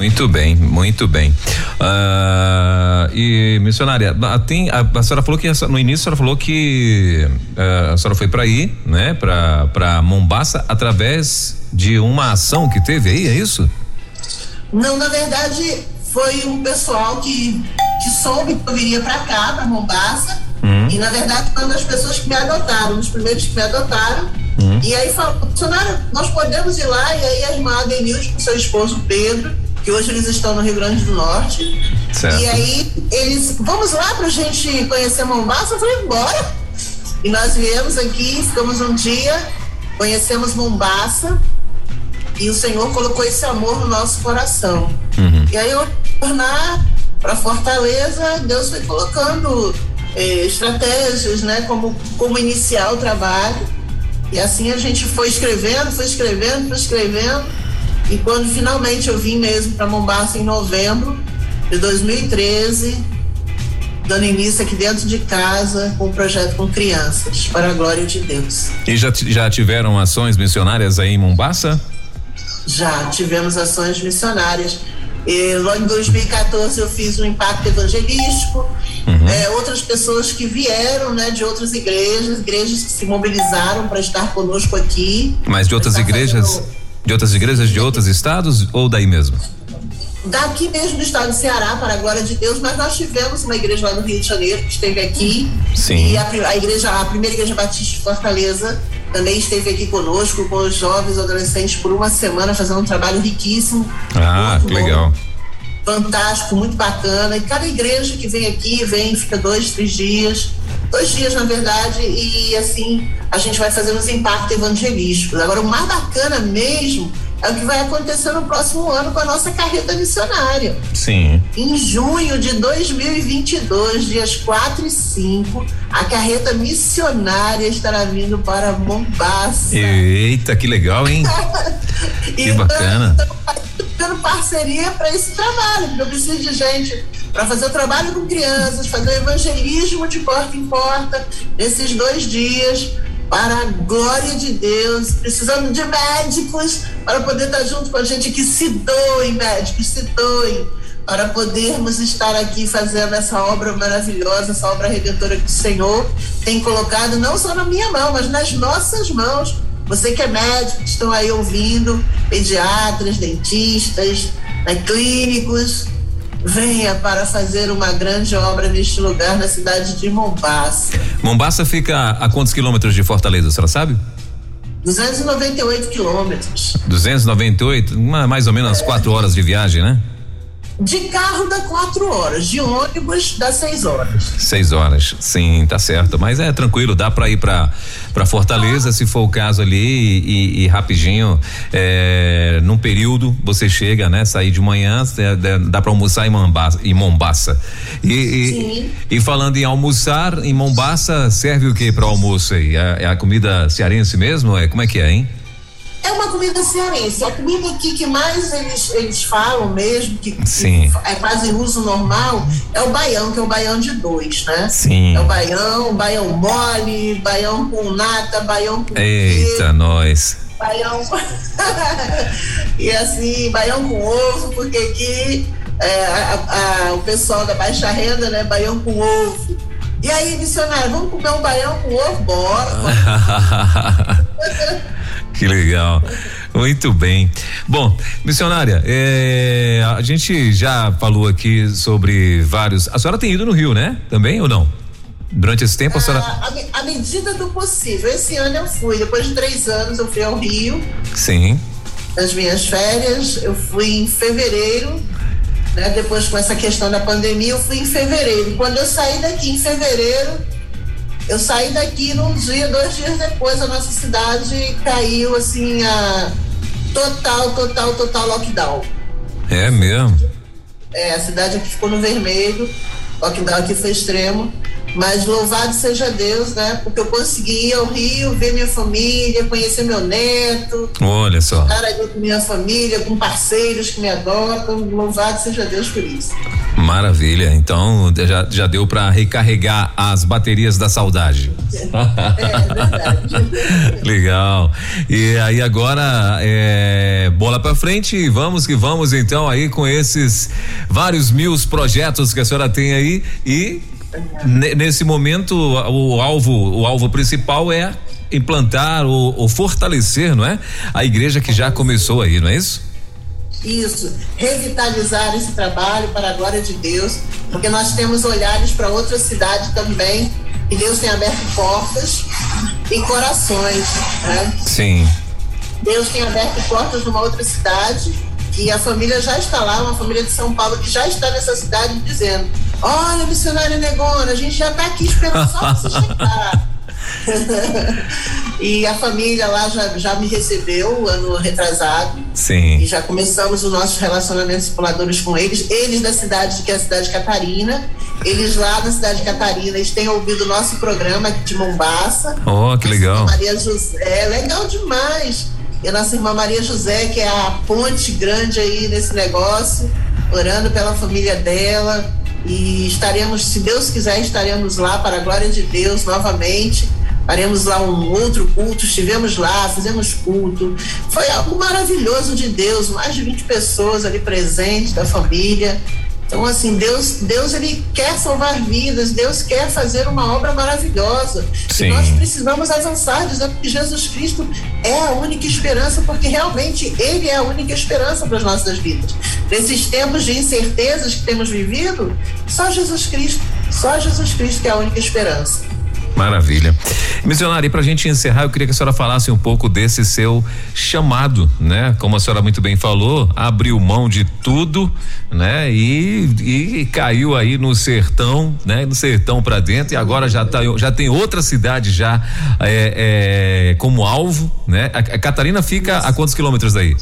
Muito bem, muito bem. Uh, e missionária, tem, a, a, senhora falou que no início a senhora falou que uh, a senhora foi para aí, né, para para Mombaça através de uma ação que teve aí, é isso? Não, na verdade foi um pessoal que que soube que eu viria para cá, para Mombaça. Uhum. E na verdade foi uma das pessoas que me adotaram, um dos primeiros que me adotaram. Uhum. E aí falou, missionária, nós podemos ir lá, e aí a irmã Adenilde com seu esposo Pedro que hoje eles estão no Rio Grande do Norte. Certo. E aí eles, vamos lá pra gente conhecer Mombasa? Eu falei, bora! E nós viemos aqui, ficamos um dia, conhecemos Mombasa e o Senhor colocou esse amor no nosso coração. Uhum. E aí eu tornar para Fortaleza, Deus foi colocando eh, estratégias, né, como como iniciar o trabalho. E assim a gente foi escrevendo, foi escrevendo, foi escrevendo e quando finalmente eu vim mesmo para Mombasa em novembro de 2013, dando início aqui dentro de casa com um projeto com crianças, para a glória de Deus. E já, já tiveram ações missionárias aí em Mombasa? Já, tivemos ações missionárias. E, lá em 2014 eu fiz um impacto evangelístico, uhum. é, outras pessoas que vieram né, de outras igrejas, igrejas que se mobilizaram para estar conosco aqui. Mas de outras igrejas? De outras igrejas de outros estados ou daí mesmo? Daqui mesmo do estado do Ceará, para a glória de Deus, mas nós tivemos uma igreja lá no Rio de Janeiro que esteve aqui. Sim. E a, a igreja, a primeira igreja batista de Fortaleza também esteve aqui conosco, com os jovens adolescentes por uma semana, fazendo um trabalho riquíssimo. Ah, que bom, legal. Fantástico, muito bacana. E cada igreja que vem aqui, vem, fica dois, três dias dois dias, na verdade, e assim a gente vai fazendo os impactos evangelísticos. Agora, o mais bacana mesmo é o que vai acontecer no próximo ano com a nossa carreta missionária. Sim. Em junho de 2022, dias 4 e 5, a carreta missionária estará vindo para Mombasa. Eita, que legal, hein? que então, bacana. Estamos parceria para esse trabalho, porque eu preciso de gente para fazer o trabalho com crianças, fazer o evangelismo de porta em porta nesses dois dias, para a glória de Deus, precisando de médicos para poder estar junto com a gente que se doem, médicos, se doem, para podermos estar aqui fazendo essa obra maravilhosa, essa obra redentora que o Senhor tem colocado não só na minha mão, mas nas nossas mãos. Você que é médico, estão aí ouvindo, pediatras, dentistas, né, clínicos, venha para fazer uma grande obra neste lugar, na cidade de Mombasa. Mombasa fica a quantos quilômetros de Fortaleza, a senhora sabe? 298 quilômetros. 298, mais ou menos é. quatro horas de viagem, né? De carro dá quatro horas, de ônibus dá seis horas. Seis horas, sim, tá certo. Mas é tranquilo, dá para ir para para Fortaleza, ah. se for o caso ali e, e rapidinho, é, num período você chega, né? Sair de manhã, dá para almoçar em Mombasa, em Mombasa. E, e, e, falando em almoçar, em Mombasa serve o que para almoço aí? É, é a comida cearense mesmo? É como é que é, hein? É uma comida cearense. A comida aqui que mais eles, eles falam mesmo, que, que é quase uso normal, é o baião, que é o baião de dois, né? Sim. É o baião, baião mole, baião com nata, baião com. Eita, nós. Baião. e assim, baião com ovo, porque aqui é, a, a, o pessoal da baixa renda, né? Baião com ovo. E aí, missionário, vamos comer um baião com ovo? Bora! Que legal. Muito bem. Bom, missionária, é, a gente já falou aqui sobre vários. A senhora tem ido no Rio, né? Também ou não? Durante esse tempo, a senhora. À medida do possível. Esse ano eu fui. Depois de três anos, eu fui ao Rio. Sim. Nas minhas férias, eu fui em fevereiro. Né? Depois, com essa questão da pandemia, eu fui em fevereiro. Quando eu saí daqui em fevereiro, eu saí daqui num dia, dois dias depois, a nossa cidade caiu assim a total, total, total lockdown. É mesmo? É, a cidade aqui ficou no vermelho, lockdown aqui foi extremo. Mas louvado seja Deus, né? Porque eu consegui ir ao Rio, ver minha família, conhecer meu neto. Olha só. Estar ali com minha família, com parceiros que me adotam. Louvado seja Deus por isso. Maravilha. Então já, já deu para recarregar as baterias da saudade. É, é verdade. Legal. E aí agora é, bola para frente e vamos que vamos então aí com esses vários mil projetos que a senhora tem aí e nesse momento o alvo o alvo principal é implantar ou, ou, fortalecer, não é? A igreja que já começou aí, não é isso? Isso, revitalizar esse trabalho para a glória de Deus, porque nós temos olhares para outra cidade também, e Deus tem aberto portas e corações, né? Sim. Deus tem aberto portas numa outra cidade e a família já está lá, uma família de São Paulo que já está nessa cidade dizendo Olha, missionária Negona, a gente já está aqui esperando só você chegar. e a família lá já, já me recebeu ano retrasado. Sim. E já começamos os nossos relacionamentos circuladores com eles. Eles da cidade, que é a cidade de Catarina. Eles lá na cidade de Catarina, eles têm ouvido o nosso programa de Mombasa. Oh, que legal. Maria José, é legal demais. E a nossa irmã Maria José, que é a ponte grande aí nesse negócio, orando pela família dela e estaremos, se Deus quiser, estaremos lá para a glória de Deus novamente. Faremos lá um outro culto, estivemos lá, fizemos culto. Foi algo maravilhoso de Deus, mais de 20 pessoas ali presentes da família. Então, assim, Deus, Deus ele quer salvar vidas, Deus quer fazer uma obra maravilhosa. Sim. E nós precisamos avançar, dizendo que Jesus Cristo é a única esperança, porque realmente Ele é a única esperança para as nossas vidas. Nesses tempos de incertezas que temos vivido, só Jesus Cristo, só Jesus Cristo que é a única esperança. Maravilha. Missionária, e para a gente encerrar, eu queria que a senhora falasse um pouco desse seu chamado, né? Como a senhora muito bem falou, abriu mão de tudo, né? E, e caiu aí no sertão, né? No sertão para dentro e agora já tá, já tem outra cidade já é, é, como alvo, né? A, a Catarina fica a quantos quilômetros daí?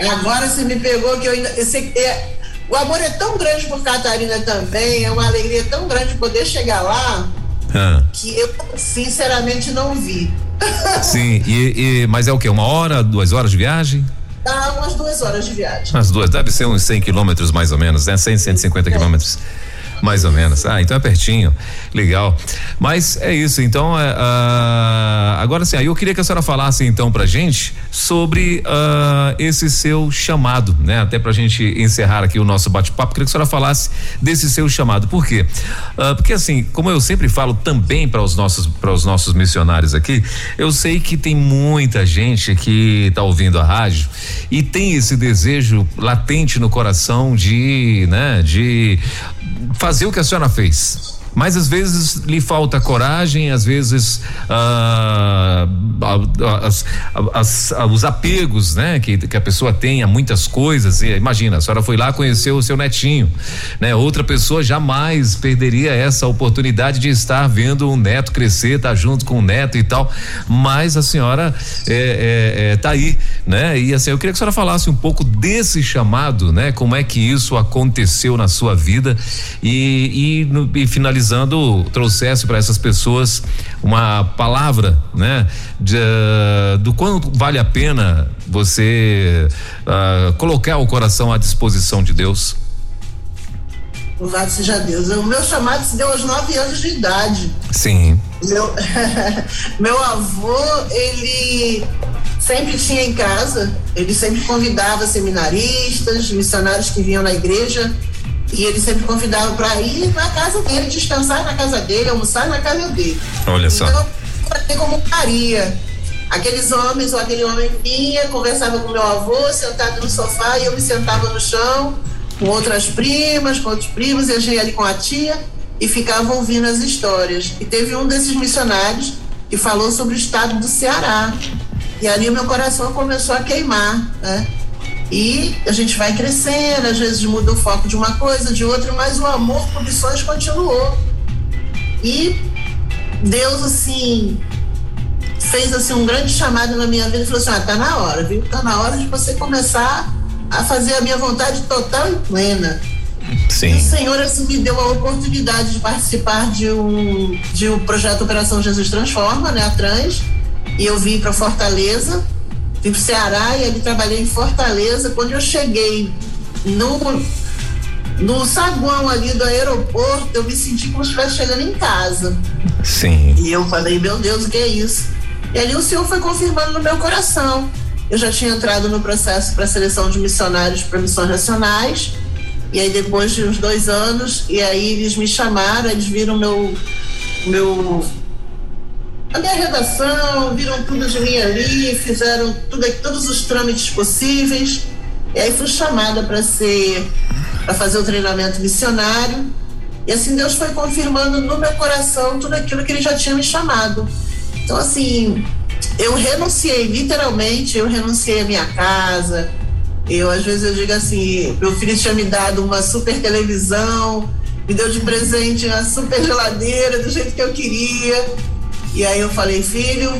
Agora você me pegou que eu ainda. É, o amor é tão grande por Catarina também, é uma alegria tão grande poder chegar lá ah. que eu sinceramente não vi. Sim, e, e, mas é o que? Uma hora, duas horas de viagem? Dá umas duas horas de viagem. As duas, deve ser uns 100 quilômetros mais ou menos, né? 100, 150 quilômetros. Mais ou menos. Ah, então é pertinho. Legal. Mas é isso. Então, é, uh, agora sim, aí eu queria que a senhora falasse então pra gente sobre uh, esse seu chamado, né? Até pra gente encerrar aqui o nosso bate-papo, queria que a senhora falasse desse seu chamado. Por quê? Uh, porque assim, como eu sempre falo também para os nossos para os nossos missionários aqui, eu sei que tem muita gente que está ouvindo a rádio e tem esse desejo latente no coração de, né, de fazer o que a senhora fez mas às vezes lhe falta coragem, às vezes ah, as, as, os apegos, né, que, que a pessoa tem a muitas coisas. E, imagina, a senhora foi lá conheceu o seu netinho, né? Outra pessoa jamais perderia essa oportunidade de estar vendo um neto crescer, estar tá junto com o neto e tal. Mas a senhora é, é, é, tá aí, né? E assim, eu queria que a senhora falasse um pouco desse chamado, né? Como é que isso aconteceu na sua vida e, e, e finalizando finalizando, trouxesse para essas pessoas uma palavra, né? De, uh, do quanto vale a pena você uh, colocar o coração à disposição de Deus. Louvado seja Deus. O meu chamado se deu aos nove anos de idade. Sim. Meu, meu avô, ele sempre tinha em casa, ele sempre convidava seminaristas, missionários que vinham na igreja e ele sempre convidava para ir na casa dele, descansar na casa dele, almoçar na casa dele. Olha só. Então, eu como Maria. Aqueles homens, ou aquele homem vinha, conversava com meu avô, sentado no sofá, e eu me sentava no chão, com outras primas, com outros primos, e a gente ali com a tia, e ficava ouvindo as histórias. E teve um desses missionários que falou sobre o estado do Ceará. E ali o meu coração começou a queimar, né? E a gente vai crescendo, às vezes muda o foco de uma coisa, de outra, mas o amor por missões continuou. E Deus, assim, fez assim um grande chamado na minha vida e falou assim: ah, tá na hora, viu? Tá na hora de você começar a fazer a minha vontade total e plena. Sim. E o Senhor assim, me deu a oportunidade de participar de um, de um projeto Operação Jesus Transforma, né, a Trans, e eu vim para Fortaleza Para Ceará e ali trabalhei em Fortaleza. Quando eu cheguei no, no saguão ali do aeroporto, eu me senti como se estivesse chegando em casa. Sim. E eu falei, meu Deus, o que é isso? E ali o Senhor foi confirmando no meu coração. Eu já tinha entrado no processo para seleção de missionários para missões nacionais. E aí depois de uns dois anos, e aí eles me chamaram, eles viram meu meu a minha redação, viram tudo de mim ali, fizeram tudo, todos os trâmites possíveis. E aí fui chamada para ser, para fazer o treinamento missionário. E assim Deus foi confirmando no meu coração tudo aquilo que Ele já tinha me chamado. Então assim, eu renunciei, literalmente, eu renunciei à minha casa. Eu às vezes eu digo assim, meu filho tinha me dado uma super televisão, me deu de presente uma super geladeira do jeito que eu queria. E aí eu falei, filho,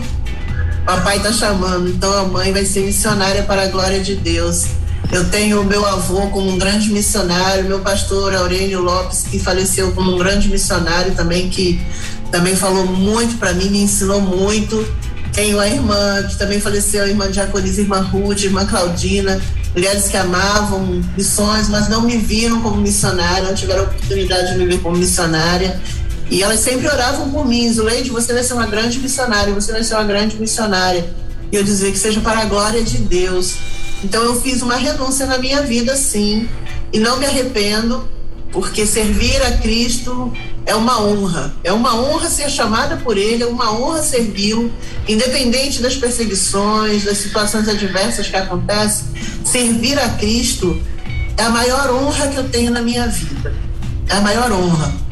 papai tá chamando, então a mãe vai ser missionária para a glória de Deus. Eu tenho o meu avô como um grande missionário, meu pastor Aurélio Lopes, que faleceu como um grande missionário também, que também falou muito para mim, me ensinou muito. Tenho a irmã, que também faleceu, a irmã Diaconisa, irmã Ruth, irmã Claudina, mulheres que amavam missões, mas não me viram como missionária, não tiveram oportunidade de me ver como missionária. E elas sempre oravam por mim, Zuleide, você vai ser uma grande missionária, você vai ser uma grande missionária. E eu dizia que seja para a glória de Deus. Então eu fiz uma renúncia na minha vida, sim, e não me arrependo, porque servir a Cristo é uma honra. É uma honra ser chamada por Ele, é uma honra servi-lo, independente das perseguições, das situações adversas que acontecem. Servir a Cristo é a maior honra que eu tenho na minha vida. É a maior honra.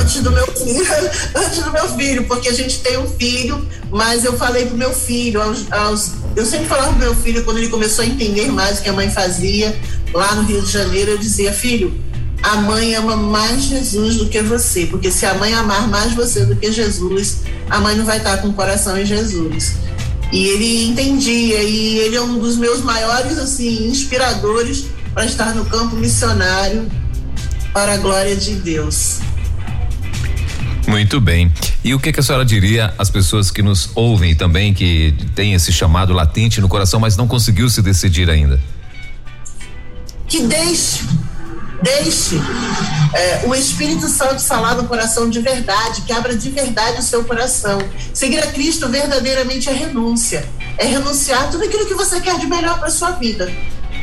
Antes do meu filho, antes do meu filho, porque a gente tem um filho, mas eu falei pro meu filho, aos, aos, eu sempre falava pro meu filho, quando ele começou a entender mais o que a mãe fazia lá no Rio de Janeiro, eu dizia, filho, a mãe ama mais Jesus do que você, porque se a mãe amar mais você do que Jesus, a mãe não vai estar com o coração em Jesus. E ele entendia, e ele é um dos meus maiores assim inspiradores para estar no campo missionário para a glória de Deus. Muito bem. E o que, que a senhora diria às pessoas que nos ouvem também, que tem esse chamado latente no coração, mas não conseguiu se decidir ainda? Que deixe, deixe é, o Espírito Santo falar no coração de verdade, que abra de verdade o seu coração. Seguir a Cristo verdadeiramente é renúncia. É renunciar tudo aquilo que você quer de melhor para sua vida.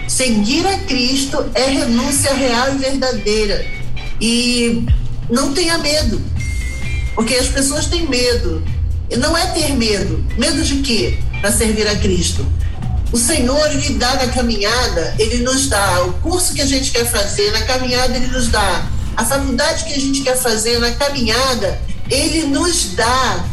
Seguir a Cristo é renúncia real e verdadeira. E não tenha medo porque as pessoas têm medo. E não é ter medo. Medo de quê? Para servir a Cristo. O Senhor, Ele dá na caminhada, Ele nos dá o curso que a gente quer fazer, na caminhada Ele nos dá a faculdade que a gente quer fazer, na caminhada Ele nos dá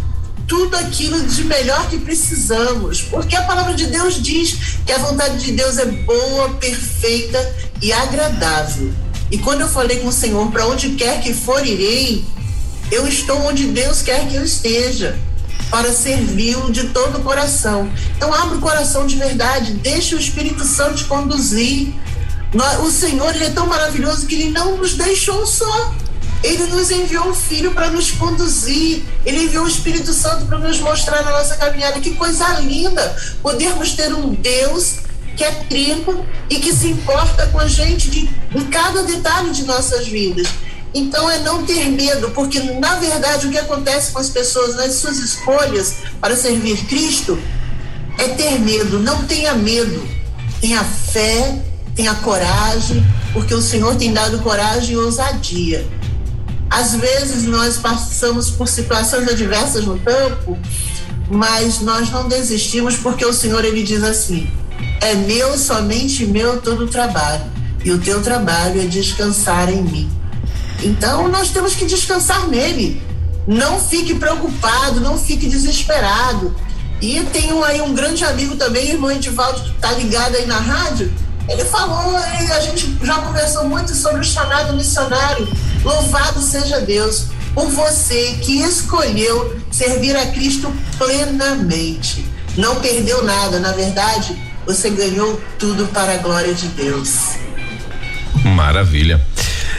tudo aquilo de melhor que precisamos, porque a palavra de Deus diz que a vontade de Deus é boa, perfeita e agradável. E quando eu falei com o Senhor, para onde quer que for irei, eu estou onde Deus quer que eu esteja para servi-lo de todo o coração. Então, abra o coração de verdade, deixe o Espírito Santo te conduzir. O Senhor ele é tão maravilhoso que ele não nos deixou só. Ele nos enviou o Filho para nos conduzir. Ele enviou o Espírito Santo para nos mostrar na nossa caminhada. Que coisa linda podermos ter um Deus que é trino e que se importa com a gente de, em cada detalhe de nossas vidas. Então é não ter medo, porque na verdade o que acontece com as pessoas nas suas escolhas para servir Cristo é ter medo. Não tenha medo, tenha fé, tenha coragem, porque o Senhor tem dado coragem e ousadia. Às vezes nós passamos por situações adversas no campo, mas nós não desistimos porque o Senhor ele diz assim: é meu, somente meu todo o trabalho, e o teu trabalho é descansar em mim. Então nós temos que descansar nele. Não fique preocupado, não fique desesperado. E tenho aí um grande amigo também, irmão Edivaldo, que está ligado aí na rádio. Ele falou, a gente já conversou muito sobre o chamado missionário. Louvado seja Deus por você que escolheu servir a Cristo plenamente. Não perdeu nada, na verdade, você ganhou tudo para a glória de Deus. Maravilha.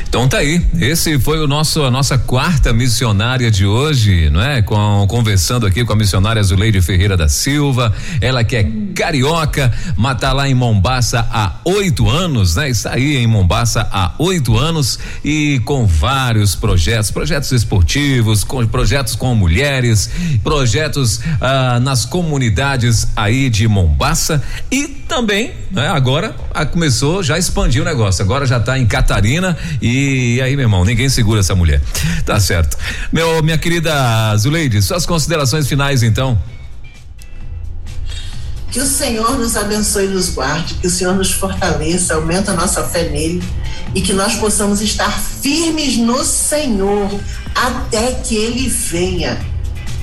Então tá aí, esse foi o nosso a nossa quarta missionária de hoje, não é? Com, conversando aqui com a missionária Zuleide Ferreira da Silva, ela que é carioca, mas tá lá em Mombaça há oito anos, né? Está aí em Mombaça há oito anos e com vários projetos, projetos esportivos, com projetos com mulheres, projetos ah, nas comunidades aí de Mombaça e também, né? Agora ah, começou, já expandiu o negócio, agora já está em Catarina e e aí, meu irmão, ninguém segura essa mulher. Tá certo. Meu, minha querida Zuleide, suas considerações finais então. Que o Senhor nos abençoe e nos guarde, que o Senhor nos fortaleça, aumenta a nossa fé nele e que nós possamos estar firmes no Senhor até que ele venha.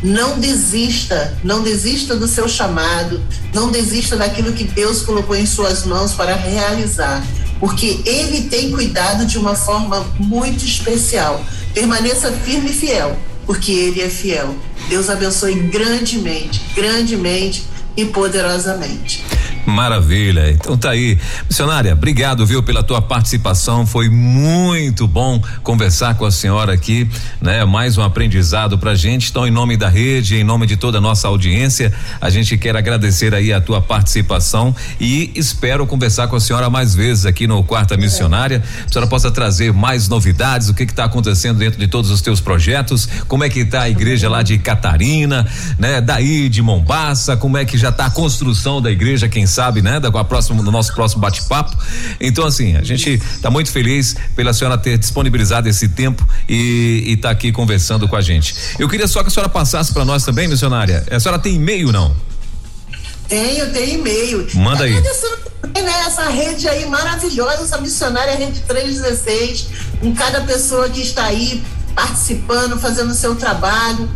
Não desista, não desista do seu chamado, não desista daquilo que Deus colocou em suas mãos para realizar porque ele tem cuidado de uma forma muito especial. Permaneça firme e fiel, porque ele é fiel. Deus abençoe grandemente, grandemente e poderosamente. Maravilha. Então tá aí. Missionária, obrigado, viu, pela tua participação. Foi muito bom conversar com a senhora aqui, né? Mais um aprendizado pra gente. Então, em nome da rede, em nome de toda a nossa audiência, a gente quer agradecer aí a tua participação e espero conversar com a senhora mais vezes aqui no Quarta Missionária. A senhora possa trazer mais novidades, o que que tá acontecendo dentro de todos os teus projetos, como é que tá a igreja lá de Catarina, né? Daí de Mombaça, como é que já tá a construção da igreja, quem sabe, né? Da, com a próxima, no nosso próximo bate-papo. Então, assim, a gente está muito feliz pela senhora ter disponibilizado esse tempo e estar tá aqui conversando com a gente. Eu queria só que a senhora passasse para nós também, missionária. A senhora tem e-mail, não? Tenho, tenho e-mail. Manda aí. Né, essa rede aí maravilhosa, essa missionária Rede 316, com cada pessoa que está aí participando, fazendo o seu trabalho.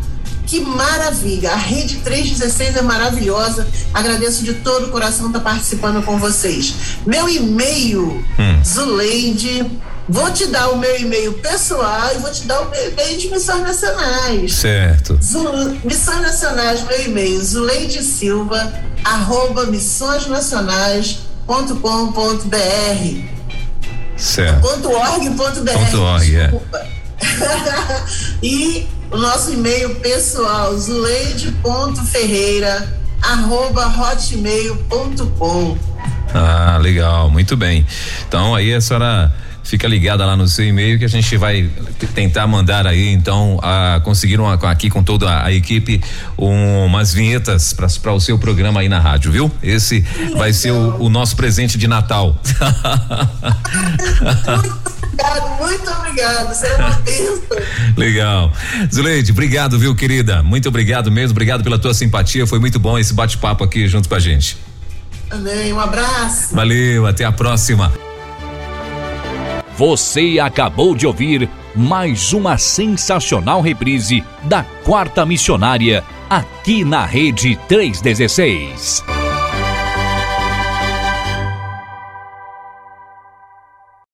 Que maravilha! A Rede 316 é maravilhosa. Agradeço de todo o coração estar participando com vocês. Meu e-mail, hum. Zuleide. Vou te dar o meu e-mail pessoal e vou te dar o meu e-mail de Missões Nacionais. Certo. Zul, Missões Nacionais, meu e-mail, Zuleide Silva, arroba missõesnacionais.com.br. Certo. Ponto .org.br. Ponto .org, é. e o nosso e-mail pessoal, zuleide.ferreira, arroba hotmail.com. Ah, legal, muito bem. Então aí a senhora fica ligada lá no seu e-mail que a gente vai tentar mandar aí então a conseguir uma, aqui com toda a equipe um, umas vinhetas para o seu programa aí na rádio, viu? Esse vai ser o, o nosso presente de Natal. obrigado, muito obrigado. Você é uma bênção. Legal. Zuleide, obrigado, viu, querida? Muito obrigado mesmo, obrigado pela tua simpatia. Foi muito bom esse bate-papo aqui junto com a gente. Amém. Um abraço. Valeu, até a próxima. Você acabou de ouvir mais uma sensacional reprise da Quarta Missionária aqui na Rede 316.